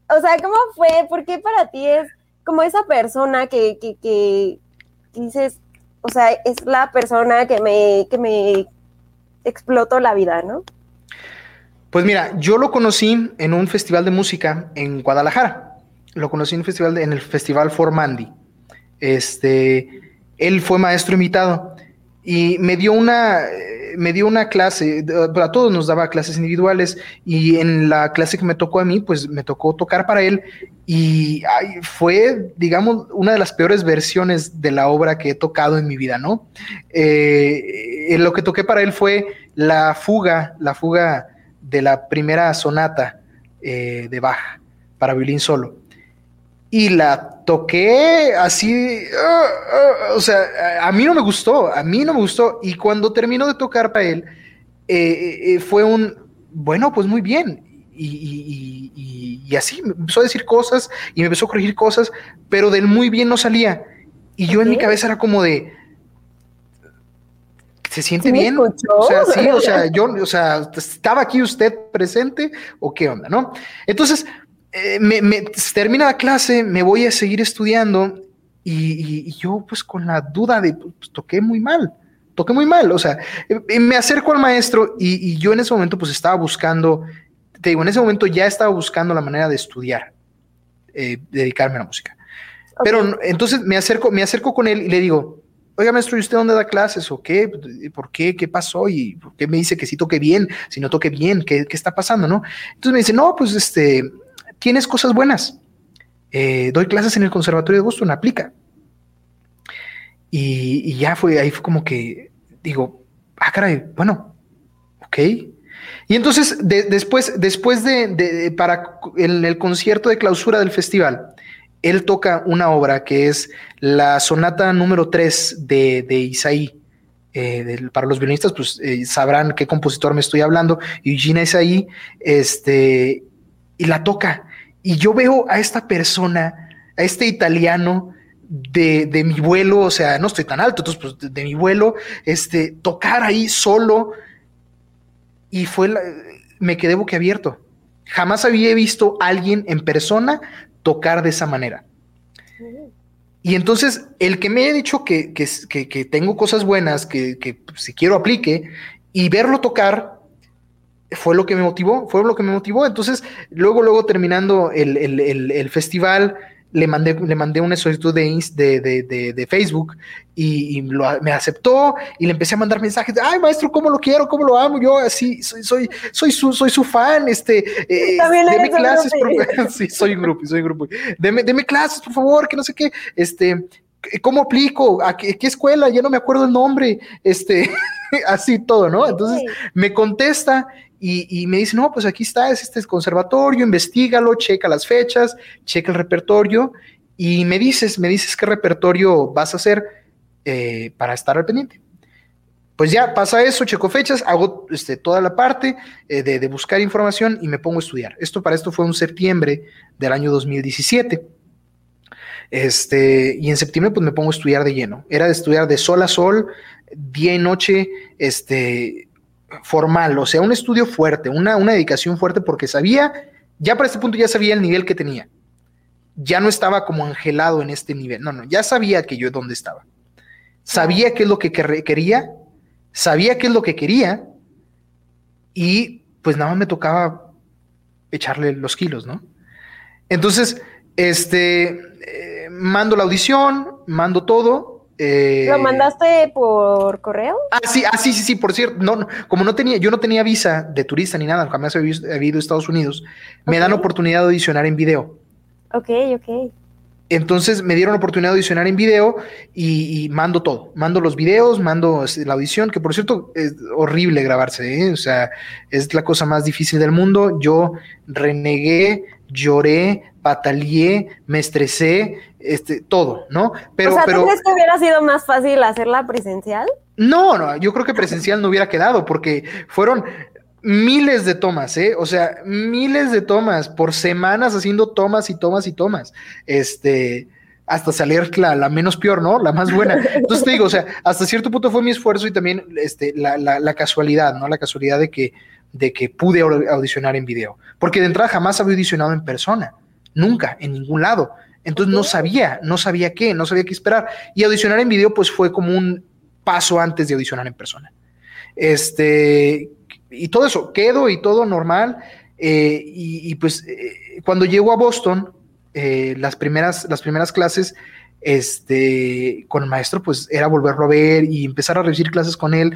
Speaker 3: o sea, ¿cómo fue? ¿Por qué para ti es como esa persona que, que, que dices, o sea, es la persona que me, que me explotó la vida, ¿no?
Speaker 4: Pues mira, yo lo conocí en un festival de música en Guadalajara. Lo conocí en, un festival, en el Festival Formandi. Este, él fue maestro invitado y me dio una, me dio una clase, a todos nos daba clases individuales y en la clase que me tocó a mí, pues me tocó tocar para él y fue, digamos, una de las peores versiones de la obra que he tocado en mi vida, ¿no? Eh, lo que toqué para él fue la fuga, la fuga de la primera sonata eh, de Bach para violín solo y la toqué así, ah, ah, o sea, a, mí no me gustó, a mí no me gustó. Y cuando terminó de tocar para él, eh, eh, eh, fue un, bueno, pues muy bien. Y, así me empezó a decir cosas y me empezó a corregir cosas, pero del muy bien no salía. Y yo en mi cabeza era como de, ¿se siente bien? O sea, sí, o sea, yo, o sea, ¿estaba aquí usted presente o qué onda, no? Entonces, eh, me, termina la clase, me voy a seguir estudiando y, yo pues con la duda de, pues, toqué muy mal, toqué muy mal, o sea, eh, me acerco al maestro y, yo en ese momento pues estaba buscando, te digo, en ese momento ya estaba buscando la manera de estudiar, eh, dedicarme a la música. Pero entonces me acerco, me acerco con él y le digo, oiga maestro, ¿y usted dónde da clases o qué? ¿Por qué? ¿Qué pasó? ¿Y por qué me dice que sí toque bien? Si no toque bien, ¿qué, qué está pasando? ¿No? Entonces me dice, no, pues este, tienes cosas buenas. Eh, doy clases en el Conservatorio de Boston, aplica. Y, ya fue, ahí fue como que digo, ah, caray, bueno, ok. Y entonces, después, después de, para el, el, concierto de clausura del festival, él toca una obra que es la sonata número 3 de, de Isaí. Eh, para los violinistas, pues eh, sabrán qué compositor me estoy hablando, Eugene Isaí, este, y la toca. Y yo veo a esta persona, a este italiano de, de mi vuelo, o sea, no estoy tan alto, entonces, pues, de, mi vuelo, este, tocar ahí solo. Y fue, me quedé boquiabierto. Jamás había visto a alguien en persona tocar de esa manera. Y entonces, el que me ha dicho que, que, que, tengo cosas buenas, que, que si quiero aplique, y verlo tocar, fue lo que me motivó, fue lo que me motivó. Entonces, luego, luego terminando el, festival, le mandé, le mandé una solicitud de, de, de, Facebook y, me aceptó y le empecé a mandar mensajes de, ay maestro, ¿cómo lo quiero? ¿Cómo lo amo? Yo así, soy, soy, soy, su, soy su fan, este, eh, deme clases, por, sí, soy un grupo, soy grupo, deme, deme clases, por favor, que no sé qué, este, ¿cómo aplico? ¿A qué, qué escuela? Ya no me acuerdo el nombre, este, así todo, ¿no? Entonces me contesta y, me dice, no, pues aquí está, es este conservatorio, investigalo, checa las fechas, checa el repertorio y me dices, me dices qué repertorio vas a hacer eh, para estar al pendiente. Pues ya pasa eso, checo fechas, hago este, toda la parte eh, de, de, buscar información y me pongo a estudiar. Esto para esto fue un septiembre del año 2017. Este, y en septiembre pues me pongo a estudiar de lleno. Era de estudiar de sol a sol, día y noche, este, formal, o sea, un estudio fuerte, una, una dedicación fuerte porque sabía, ya para este punto ya sabía el nivel que tenía. Ya no estaba como angelado en este nivel, no, no, ya sabía que yo dónde estaba. Sabía qué es lo que quería, sabía qué es lo que quería y pues nada más me tocaba echarle los kilos, ¿no? Entonces, este, eh, mando la audición, mando todo,
Speaker 3: eh, ¿Lo mandaste por correo?
Speaker 4: Ah, sí, ah, sí, sí, sí, por cierto, no, como no tenía, yo no tenía visa de turista ni nada, jamás había, ido a Estados Unidos, me dan oportunidad de audicionar en video.
Speaker 3: Ok, ok.
Speaker 4: Entonces me dieron oportunidad de audicionar en video y, mando todo. Mando los videos, mando la audición, que por cierto es horrible grabarse, ¿eh? o sea, es la cosa más difícil del mundo. Yo renegué, lloré, pataleé, me estresé, este, todo, ¿no?
Speaker 3: Pero, o sea, ¿tú crees que hubiera sido más fácil hacerla presencial?
Speaker 4: No, no, yo creo que presencial no hubiera quedado porque fueron miles de tomas, ¿eh? O sea, miles de tomas por semanas haciendo tomas y tomas y tomas. Este, hasta salir la, la, menos peor, ¿no? La más buena. Entonces te digo, o sea, hasta cierto punto fue mi esfuerzo y también este, la, la, la casualidad, ¿no? La casualidad de que, de que pude audicionar en video. Porque de entrada jamás había audicionado en persona, nunca, en ningún lado. Entonces no sabía, no sabía qué, no sabía qué esperar. Y audicionar en video, pues fue como un paso antes de audicionar en persona. Este, y todo eso, quedo y todo normal. Eh, y, pues eh, cuando llego a Boston, eh, las, primeras, las primeras clases este, con el maestro, pues era volverlo a ver y empezar a recibir clases con él.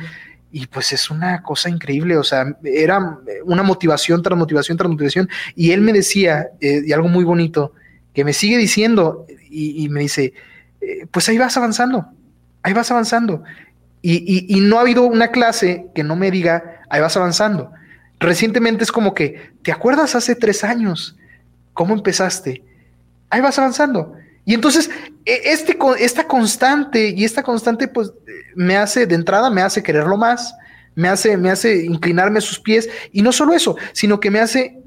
Speaker 4: Y pues es una cosa increíble, o sea, era una motivación tras motivación tras motivación. Y él me decía, y algo muy bonito, que me sigue diciendo, y, me dice, eh, pues ahí vas avanzando, ahí vas avanzando. Y, y, no ha habido una clase que no me diga, ahí vas avanzando. Recientemente es como que, ¿te acuerdas hace tres años cómo empezaste? ahí vas avanzando. Y entonces, e, este, esta constante y esta constante, pues, me hace, de entrada, me hace quererlo más, me hace, me hace inclinarme a sus pies. Y no solo eso, sino que me hace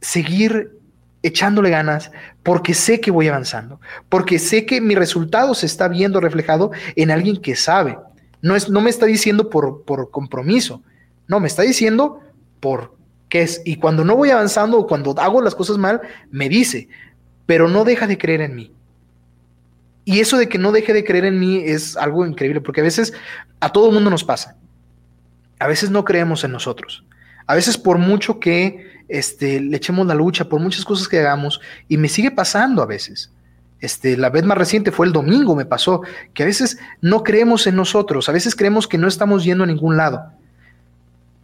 Speaker 4: seguir echándole ganas porque sé que voy avanzando, porque sé que mi resultado se está viendo reflejado en alguien que sabe. No, es, no me está diciendo por, por compromiso, no, me está diciendo por qué es. Y cuando no voy avanzando o cuando hago las cosas mal, me dice, pero no deja de creer en mí. Y eso de que no deje de creer en mí es algo increíble, porque a veces a todo el mundo nos pasa. A veces no creemos en nosotros. A veces por mucho que este, le echemos la lucha, por muchas cosas que hagamos, y me sigue pasando a veces. Este, la vez más reciente fue el domingo, me pasó, que a veces no creemos en nosotros, a veces creemos que no estamos yendo a ningún lado.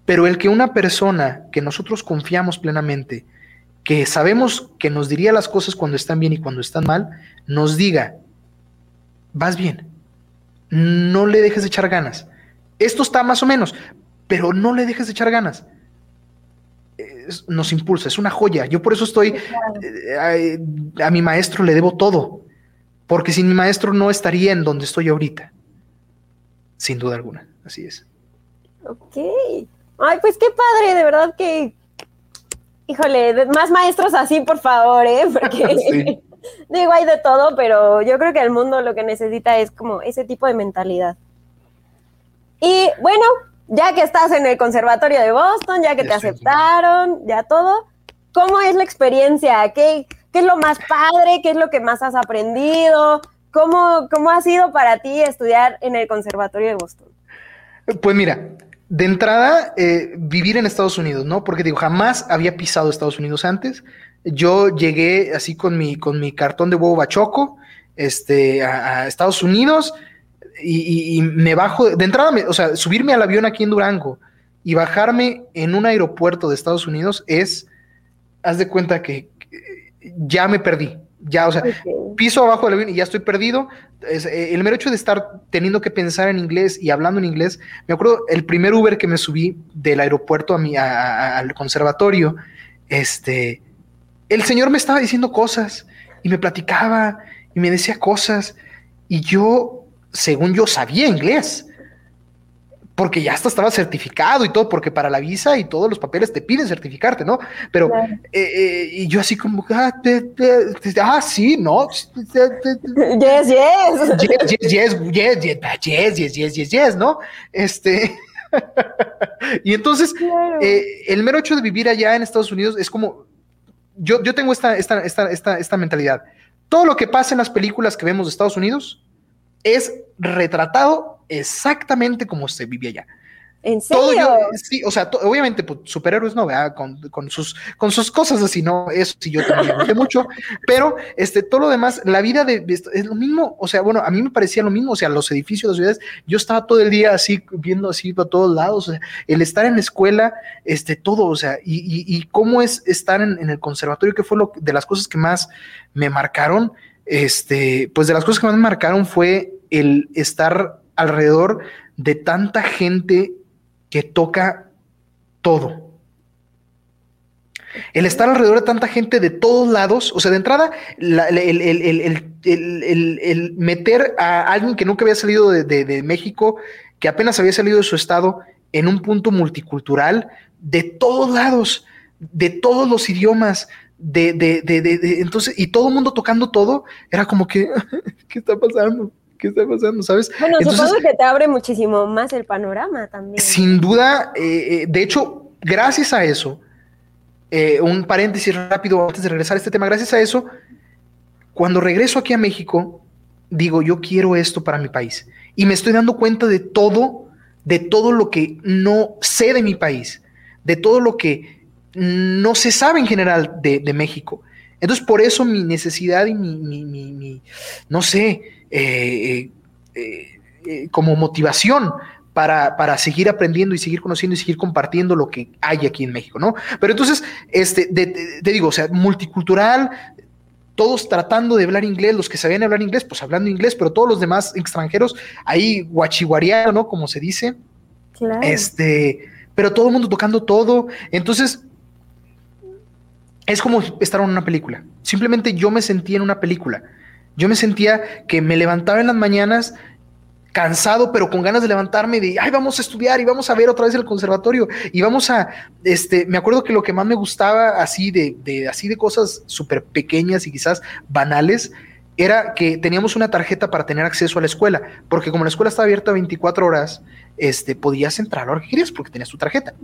Speaker 4: Pero el que una persona que nosotros confiamos plenamente, que sabemos que nos diría las cosas cuando están bien y cuando están mal, nos diga, vas bien, no le dejes de echar ganas. Esto está más o menos, pero no le dejes de echar ganas. Nos impulsa, es una joya. Yo por eso estoy, eh, a, mi maestro le debo todo, porque sin mi maestro no estaría en donde estoy ahorita, sin duda alguna, así es.
Speaker 3: Ok. Ay, pues qué padre, de verdad que Híjole, más maestros así, por favor, ¿eh? Porque digo, hay de todo, pero yo creo que el mundo lo que necesita es como ese tipo de mentalidad. Y bueno, ya que estás en el Conservatorio de Boston, ya que te aceptaron, ya todo, ¿cómo es la experiencia? ¿Qué, ¿Qué, es lo más padre? ¿Qué es lo que más has aprendido? ¿Cómo, ¿Cómo ha sido para ti estudiar en el Conservatorio de Boston?
Speaker 4: Pues mira, de entrada, eh, vivir en Estados Unidos, ¿no? Porque digo, jamás había pisado Estados Unidos antes. Yo llegué así con mi, con mi cartón de huevo bachoco este, a, Estados Unidos y, me bajo, de entrada, o sea, subirme al avión aquí en Durango y bajarme en un aeropuerto de Estados Unidos es, haz de cuenta que ya me perdí. Ya, o sea, piso abajo del avión y ya estoy perdido. Eh, el mero hecho de estar teniendo que pensar en inglés y hablando en inglés, me acuerdo el primer Uber que me subí del aeropuerto a mi, al conservatorio, este, el señor me estaba diciendo cosas y me platicaba y me decía cosas y yo, según yo, sabía inglés porque ya hasta estaba certificado y todo, porque para la visa y todos los papeles te piden certificarte, ¿no? Pero, eh, eh, y yo así como, ah, ah sí, ¿no?
Speaker 3: Yes, yes.
Speaker 4: Yes, yes, yes, yes, yes, yes, yes, yes, yes, ¿no? Este, y entonces, eh, el mero hecho de vivir allá en Estados Unidos es como, yo, yo tengo esta, esta, esta, esta, esta mentalidad. Todo lo que pasa en las películas que vemos de Estados Unidos es retratado exactamente como se vive allá.
Speaker 3: ¿En serio?
Speaker 4: sí, o sea, obviamente, pues, superhéroes no, vea Con, con, sus, con sus cosas así, no, eso sí yo también mucho, pero este, todo lo demás, la vida de, es lo mismo, o sea, bueno, a mí me parecía lo mismo, o sea, los edificios, las ciudades, yo estaba todo el día así, viendo así a todos lados, o sea, el estar en la escuela, este, todo, o sea, y, y, cómo es estar en, en, el conservatorio, que fue lo de las cosas que más me marcaron, este, pues de las cosas que más me marcaron fue el estar alrededor de tanta gente que toca todo. El estar alrededor de tanta gente de todos lados, o sea, de entrada, el, meter a alguien que nunca había salido de, México, que apenas había salido de su estado, en un punto multicultural, de todos lados, de todos los idiomas, de, de, de, de, entonces, y todo el mundo tocando todo, era como que, ¿qué está pasando? ¿Qué está pasando? ¿Sabes?
Speaker 3: Bueno, supongo que te abre muchísimo más el panorama también.
Speaker 4: Sin duda, eh, eh, de hecho, gracias a eso, eh, un paréntesis rápido antes de regresar a este tema, gracias a eso, cuando regreso aquí a México, digo, yo quiero esto para mi país. Y me estoy dando cuenta de todo, de todo lo que no sé de mi país, de todo lo que no se sabe en general de, México. Entonces, por eso mi necesidad y mi, no sé, eh, eh, eh, como motivación para, para, seguir aprendiendo y seguir conociendo y seguir compartiendo lo que hay aquí en México, ¿no? Pero entonces, este, te digo, o sea, multicultural, todos tratando de hablar inglés, los que sabían hablar inglés, pues hablando inglés, pero todos los demás extranjeros ahí guachiguareado, ¿no? Como se dice. Claro. Este, pero todo el mundo tocando todo. Entonces, es como estar en una película. Simplemente yo me sentía en una película. Yo me sentía que me levantaba en las mañanas cansado, pero con ganas de levantarme de, ay, vamos a estudiar y vamos a ver otra vez el conservatorio y vamos a, este, me acuerdo que lo que más me gustaba así de, de así de cosas súper pequeñas y quizás banales, era que teníamos una tarjeta para tener acceso a la escuela, porque como la escuela estaba abierta 24 horas, este, podías entrar a lo que querías porque tenías tu tarjeta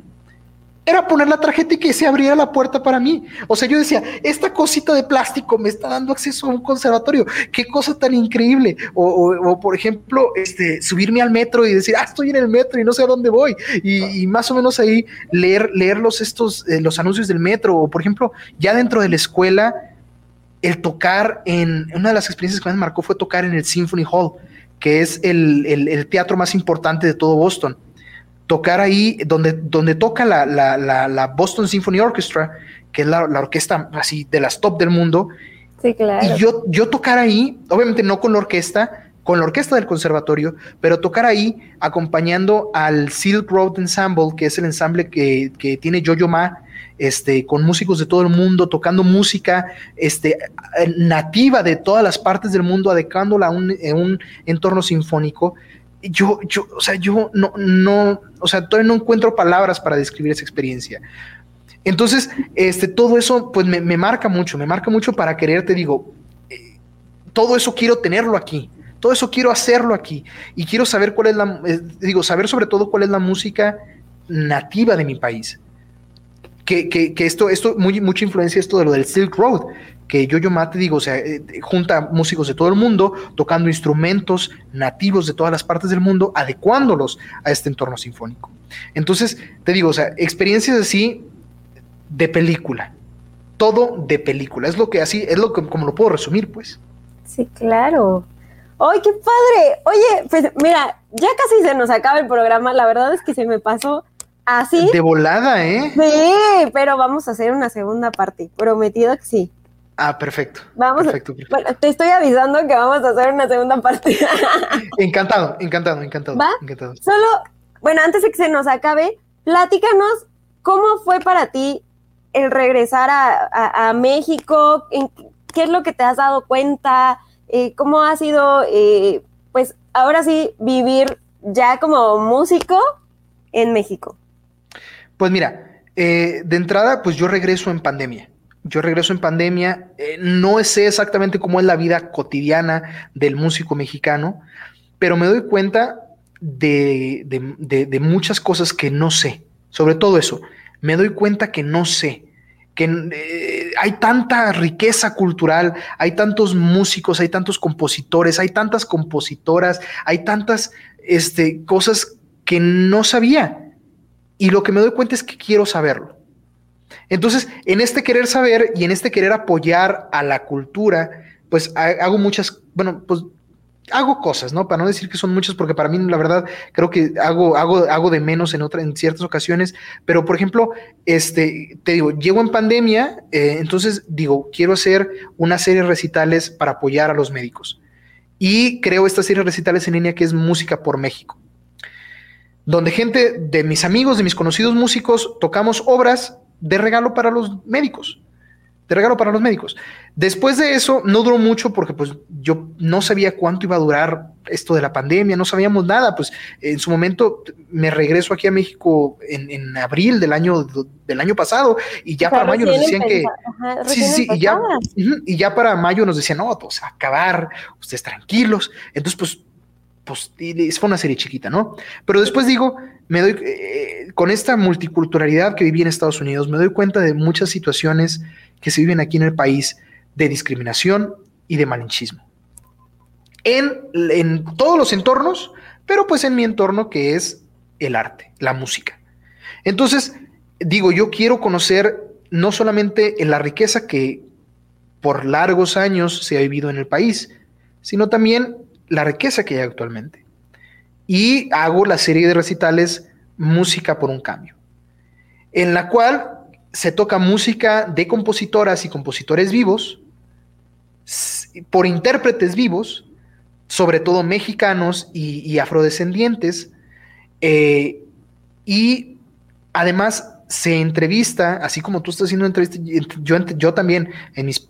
Speaker 4: era poner la tarjeta y que se abriera la puerta para mí. O sea, yo decía, esta cosita de plástico me está dando acceso a un conservatorio. Qué cosa tan increíble. O, por ejemplo, este, subirme al metro y decir, ah, estoy en el metro y no sé a dónde voy. Y, más o menos ahí leer, leer los, estos, eh, los anuncios del metro. O por ejemplo, ya dentro de la escuela, el tocar en, una de las experiencias que me marcó fue tocar en el Symphony Hall, que es el teatro más importante de todo Boston tocar ahí, donde, donde toca la, la, Boston Symphony Orchestra, que es la, orquesta así de las top del mundo.
Speaker 3: Sí, claro.
Speaker 4: Y yo, yo tocar ahí, obviamente no con la orquesta, con la orquesta del conservatorio, pero tocar ahí acompañando al Silk Road Ensemble, que es el ensamble que, que tiene Jojo Ma, este, con músicos de todo el mundo, tocando música este, nativa de todas las partes del mundo, adecuándola a un, a un entorno sinfónico yo, yo, o sea, yo no, no, o sea, todavía no encuentro palabras para describir esa experiencia. Entonces, este, todo eso, pues me, marca mucho, me marca mucho para querer, te digo, eh, todo eso quiero tenerlo aquí, todo eso quiero hacerlo aquí y quiero saber cuál es la, eh, digo, saber sobre todo cuál es la música nativa de mi país. Que, que, que esto, esto, muy, mucha influencia esto de lo del Silk Road, que Yo-Yo Mate, digo, o sea, eh, junta músicos de todo el mundo, tocando instrumentos nativos de todas las partes del mundo, adecuándolos a este entorno sinfónico. Entonces, te digo, o sea, experiencias así de película, todo de película, es lo que así, es lo que, como lo puedo resumir, pues.
Speaker 3: Sí, claro. ¡Ay, qué padre! Oye, pues mira, ya casi se nos acaba el programa, la verdad es que se me pasó así.
Speaker 4: De volada, ¿eh?
Speaker 3: Sí, pero vamos a hacer una segunda parte, prometido que sí.
Speaker 4: Ah, perfecto.
Speaker 3: Vamos.
Speaker 4: Perfecto,
Speaker 3: Bueno, te estoy avisando que vamos a hacer una segunda parte.
Speaker 4: encantado, encantado, encantado.
Speaker 3: ¿Va?
Speaker 4: Encantado.
Speaker 3: Solo, bueno, antes de que se nos acabe, platícanos cómo fue para ti el regresar a, México, qué es lo que te has dado cuenta, eh, cómo ha sido, eh, pues ahora sí, vivir ya como músico en México.
Speaker 4: Pues mira, eh, de entrada, pues yo regreso en pandemia yo regreso en pandemia, eh, no sé exactamente cómo es la vida cotidiana del músico mexicano, pero me doy cuenta de, muchas cosas que no sé, sobre todo eso, me doy cuenta que no sé, que eh, hay tanta riqueza cultural, hay tantos músicos, hay tantos compositores, hay tantas compositoras, hay tantas este, cosas que no sabía. Y lo que me doy cuenta es que quiero saberlo. Entonces, en este querer saber y en este querer apoyar a la cultura, pues hago muchas, bueno, pues hago cosas, ¿no? Para no decir que son muchas, porque para mí, la verdad, creo que hago, hago, hago de menos en, otra, en ciertas ocasiones. Pero, por ejemplo, este, te digo, llego en pandemia, eh, entonces digo, quiero hacer una serie de recitales para apoyar a los médicos. Y creo esta serie de recitales en línea que es Música por México donde gente de mis amigos, de mis conocidos músicos, tocamos obras de regalo para los médicos. De regalo para los médicos. Después de eso, no duró mucho porque pues yo no sabía cuánto iba a durar esto de la pandemia, no sabíamos nada, pues en su momento me regreso aquí a México en, abril del año, del año pasado y ya para mayo nos decían que... sí, sí, y ya, y ya para mayo nos decían, no, pues acabar, ustedes tranquilos, entonces pues pues fue una serie chiquita, ¿no? Pero después digo, me doy, eh, con esta multiculturalidad que viví en Estados Unidos, me doy cuenta de muchas situaciones que se viven aquí en el país de discriminación y de malinchismo. En, en todos los entornos, pero pues en mi entorno que es el arte, la música. Entonces, digo, yo quiero conocer no solamente la riqueza que por largos años se ha vivido en el país, sino también la riqueza que hay actualmente. Y hago la serie de recitales Música por un Cambio, en la cual se toca música de compositoras y compositores vivos, por intérpretes vivos, sobre todo mexicanos y, afrodescendientes, eh, y además se entrevista, así como tú estás haciendo entrevista, yo, yo también en mis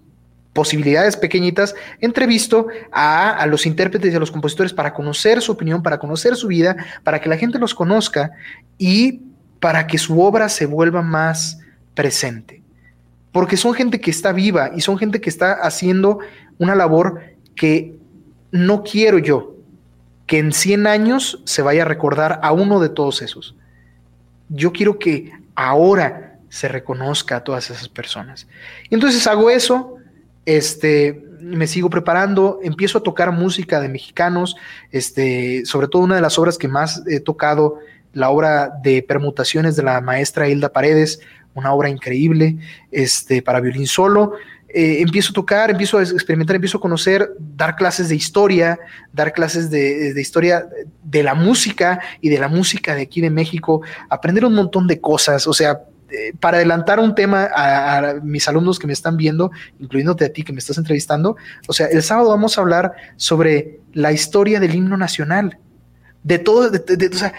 Speaker 4: posibilidades pequeñitas, entrevisto a, a, los intérpretes y a los compositores para conocer su opinión, para conocer su vida, para que la gente los conozca y para que su obra se vuelva más presente. Porque son gente que está viva y son gente que está haciendo una labor que no quiero yo que en 100 años se vaya a recordar a uno de todos esos. Yo quiero que ahora se reconozca a todas esas personas. Y entonces hago eso, este, me sigo preparando, empiezo a tocar música de mexicanos, este, sobre todo una de las obras que más he tocado, la obra de permutaciones de la maestra Hilda Paredes, una obra increíble, este, para violín solo. Eh, empiezo a tocar, empiezo a experimentar, empiezo a conocer, dar clases de historia, dar clases de, de, historia de la música y de la música de aquí de México, aprender un montón de cosas, o sea, para adelantar un tema a, mis alumnos que me están viendo, incluyéndote a ti que me estás entrevistando, o sea, el sábado vamos a hablar sobre la historia del himno nacional, de todo, o sea,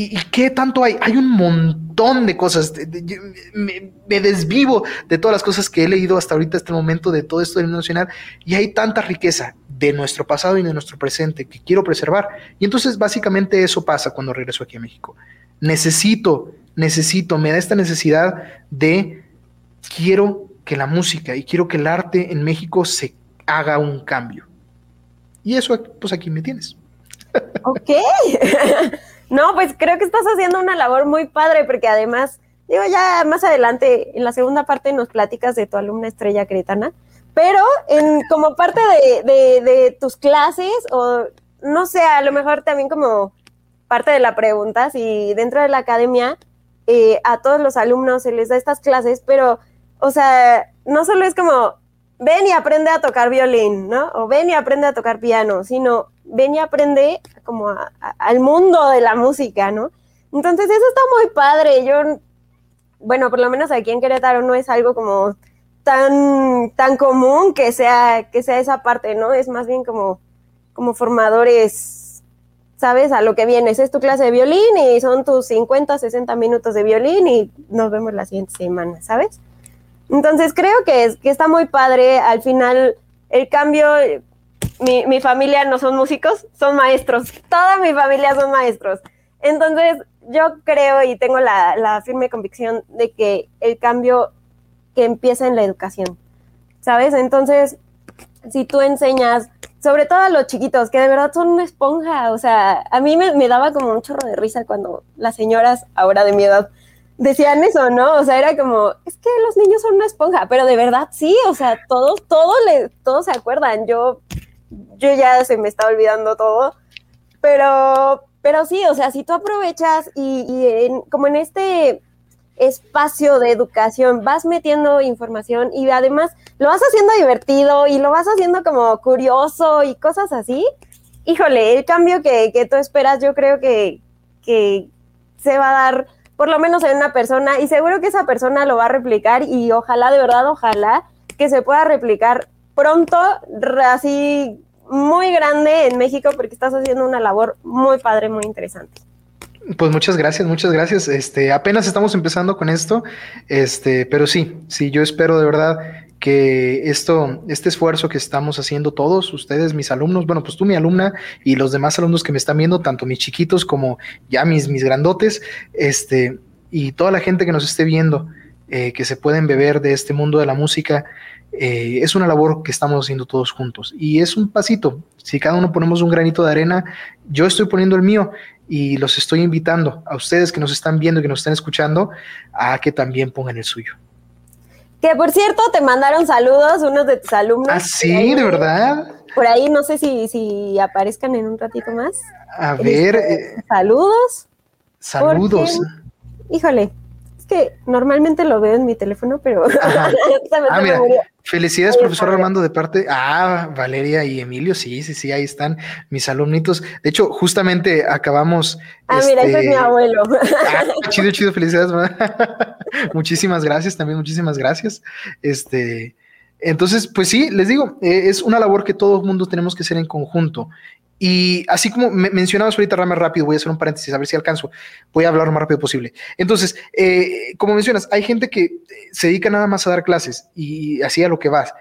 Speaker 4: y, qué tanto hay? Hay un montón de cosas. me, desvivo de todas las cosas que he leído hasta ahorita, este momento, de todo esto del himno nacional, y hay tanta riqueza de nuestro pasado y de nuestro presente que quiero preservar. Y entonces, básicamente, eso pasa cuando regreso aquí a México. Necesito necesito, me da esta necesidad de quiero que la música y quiero que el arte en México se haga un cambio. Y eso, pues aquí me tienes.
Speaker 3: Ok. no, pues creo que estás haciendo una labor muy padre porque además, digo, ya más adelante, en la segunda parte nos platicas de tu alumna estrella cretana, pero en, como parte de, de tus clases o no sé, a lo mejor también como parte de la pregunta, si dentro de la academia eh, a todos los alumnos se les da estas clases, pero, o sea, no solo es como, ven y aprende a tocar violín, ¿no? O ven y aprende a tocar piano, sino ven y aprende como al mundo de la música, ¿no? Entonces eso está muy padre. Yo, bueno, por lo menos aquí en Querétaro no es algo como tan, tan común que sea, que sea esa parte, ¿no? Es más bien como, como formadores sabes a lo que vienes, es tu clase de violín y son tus 50, 60 minutos de violín y nos vemos la siguiente semana, ¿sabes? Entonces creo que, es, que está muy padre, al final el cambio, mi, mi familia no son músicos, son maestros, toda mi familia son maestros. Entonces yo creo y tengo la, la firme convicción de que el cambio que empieza en la educación, ¿sabes? Entonces, si tú enseñas sobre todo a los chiquitos, que de verdad son una esponja. O sea, a mí me, daba como un chorro de risa cuando las señoras, ahora de mi edad, decían eso, ¿no? O sea, era como, es que los niños son una esponja, pero de verdad sí, o sea, todos, todos, le, todos se acuerdan. Yo, yo ya se me está olvidando todo, pero, pero sí, o sea, si tú aprovechas y, y como en este espacio de educación, vas metiendo información y además lo vas haciendo divertido y lo vas haciendo como curioso y cosas así. Híjole, el cambio que, tú esperas yo creo que, que se va a dar por lo menos en una persona y seguro que esa persona lo va a replicar y ojalá, de verdad, ojalá que se pueda replicar pronto, así muy grande en México porque estás haciendo una labor muy padre, muy interesante.
Speaker 4: Pues muchas gracias, muchas gracias. Este, apenas estamos empezando con esto, este, pero sí, sí, yo espero de verdad que esto, este esfuerzo que estamos haciendo todos, ustedes, mis alumnos, bueno, pues tú, mi alumna, y los demás alumnos que me están viendo, tanto mis chiquitos como ya mis, mis grandotes, este, y toda la gente que nos esté viendo, eh, que se pueden beber de este mundo de la música, eh, es una labor que estamos haciendo todos juntos. Y es un pasito. Si cada uno ponemos un granito de arena, yo estoy poniendo el mío y los estoy invitando a ustedes que nos están viendo y que nos están escuchando a que también pongan el suyo.
Speaker 3: Que por cierto, te mandaron saludos unos de tus alumnos.
Speaker 4: Ah, sí, de verdad.
Speaker 3: Por ahí no sé si, si aparezcan en un ratito más.
Speaker 4: A ver.
Speaker 3: Este, eh, saludos.
Speaker 4: Saludos.
Speaker 3: híjole, que normalmente lo veo en mi teléfono, pero
Speaker 4: ah, mira, felicidades, profesor Armando, de parte. Ah, Valeria y Emilio, sí, sí, sí, ahí están mis alumnitos. De hecho, justamente acabamos.
Speaker 3: Ah, mira, ese es mi este, abuelo.
Speaker 4: Ah, chido, chido, felicidades. muchísimas gracias, también muchísimas gracias. Este. Entonces, pues sí, les digo, eh, es una labor que todo el mundo tenemos que hacer en conjunto. Y así como me mencionabas ahorita, más rápido, voy a hacer un paréntesis, a ver si alcanzo. Voy a hablar lo más rápido posible. Entonces, eh, como mencionas, hay gente que se dedica nada más a dar clases y así a lo que vas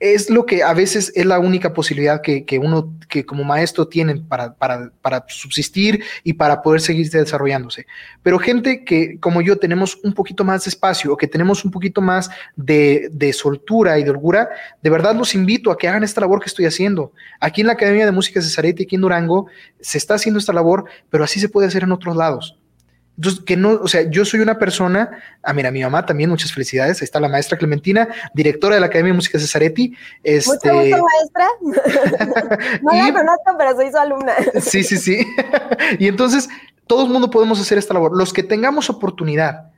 Speaker 4: es lo que a veces es la única posibilidad que, uno, que como maestro tienen para, para, subsistir y para poder seguir desarrollándose. Pero gente que como yo tenemos un poquito más de espacio o que tenemos un poquito más de, de soltura y de holgura, de verdad los invito a que hagan esta labor que estoy haciendo. Aquí en la Academia de Música Cesarete, aquí en Durango, se está haciendo esta labor, pero así se puede hacer en otros lados. Entonces, que no, o sea, yo soy una persona, ah, mira, mi mamá también, muchas felicidades, ahí está la maestra Clementina, directora de la Academia de Música Cesaretti.
Speaker 3: Este... Mucho gusto, maestra. no la conozco, pero soy su alumna.
Speaker 4: sí, sí, sí. y entonces, todo el mundo podemos hacer esta labor. Los que tengamos oportunidad,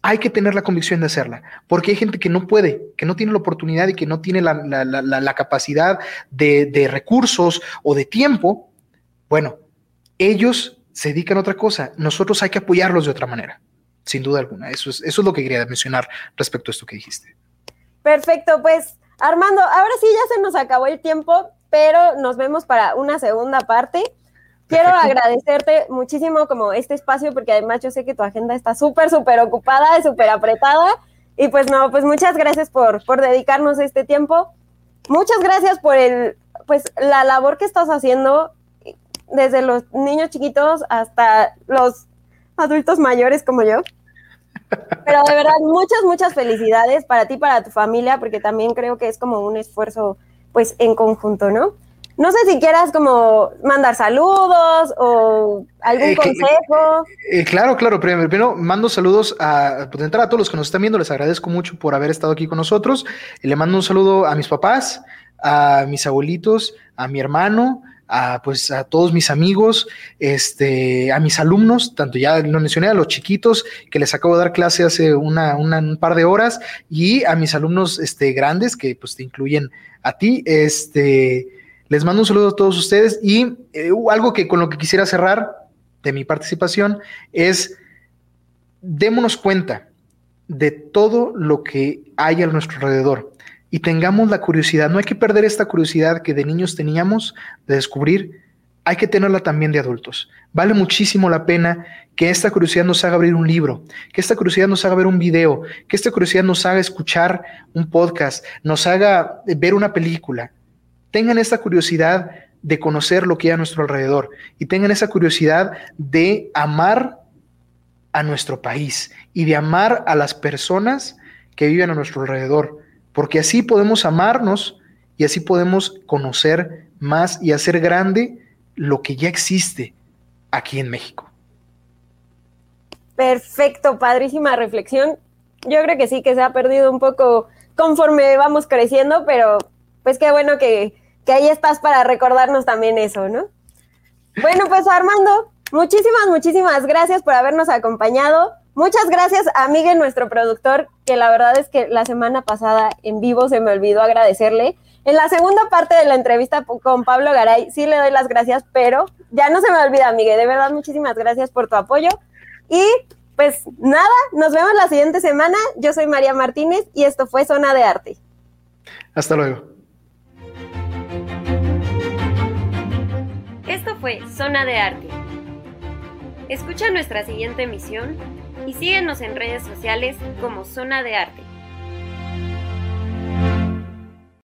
Speaker 4: hay que tener la convicción de hacerla, porque hay gente que no puede, que no tiene la oportunidad y que no tiene la, la, la, la capacidad de, de recursos o de tiempo. Bueno, ellos se dedican a otra cosa. Nosotros hay que apoyarlos de otra manera, sin duda alguna. Eso es, eso es lo que quería mencionar respecto a esto que dijiste.
Speaker 3: Perfecto, pues Armando, ahora sí ya se nos acabó el tiempo, pero nos vemos para una segunda parte. Quiero agradecerte muchísimo como este espacio, porque además yo sé que tu agenda está súper, súper ocupada, y súper apretada. Y pues no, pues muchas gracias por, por dedicarnos este tiempo. Muchas gracias por el, pues la labor que estás haciendo desde los niños chiquitos hasta los adultos mayores como yo. Pero de verdad, muchas, muchas felicidades para ti, para tu familia, porque también creo que es como un esfuerzo, pues, en conjunto, ¿no? No sé si quieras como mandar saludos o algún eh, consejo.
Speaker 4: Eh, claro, claro. Primero, mando saludos a, pues, a todos los que nos están viendo. Les agradezco mucho por haber estado aquí con nosotros. Le mando un saludo a mis papás, a mis abuelitos, a mi hermano, a, pues, a todos mis amigos, este, a mis alumnos, tanto ya lo mencioné, a los chiquitos que les acabo de dar clase hace una, un par de horas, y a mis alumnos este, grandes que pues te incluyen a ti. Este, les mando un saludo a todos ustedes y eh, algo que con lo que quisiera cerrar de mi participación es démonos cuenta de todo lo que hay a nuestro alrededor y tengamos la curiosidad. No hay que perder esta curiosidad que de niños teníamos de descubrir, hay que tenerla también de adultos. Vale muchísimo la pena que esta curiosidad nos haga abrir un libro, que esta curiosidad nos haga ver un video, que esta curiosidad nos haga escuchar un podcast, nos haga ver una película. Tengan esta curiosidad de conocer lo que hay a nuestro alrededor y tengan esa curiosidad de amar a nuestro país y de amar a las personas que viven a nuestro alrededor porque así podemos amarnos y así podemos conocer más y hacer grande lo que ya existe aquí en México.
Speaker 3: Perfecto, padrísima reflexión. Yo creo que sí, que se ha perdido un poco conforme vamos creciendo, pero pues qué bueno que, que ahí estás para recordarnos también eso, ¿no? Bueno, pues Armando, muchísimas, muchísimas gracias por habernos acompañado. Muchas gracias a Miguel, nuestro productor, que la verdad es que la semana pasada en vivo se me olvidó agradecerle. En la segunda parte de la entrevista con Pablo Garay sí le doy las gracias, pero ya no se me olvida, Miguel. De verdad, muchísimas gracias por tu apoyo. Y pues nada, nos vemos la siguiente semana. Yo soy María Martínez y esto fue Zona de Arte.
Speaker 4: Hasta luego.
Speaker 2: Esto fue Zona de Arte
Speaker 3: Escucha nuestra siguiente emisión y síguenos en redes sociales como Zona de Arte.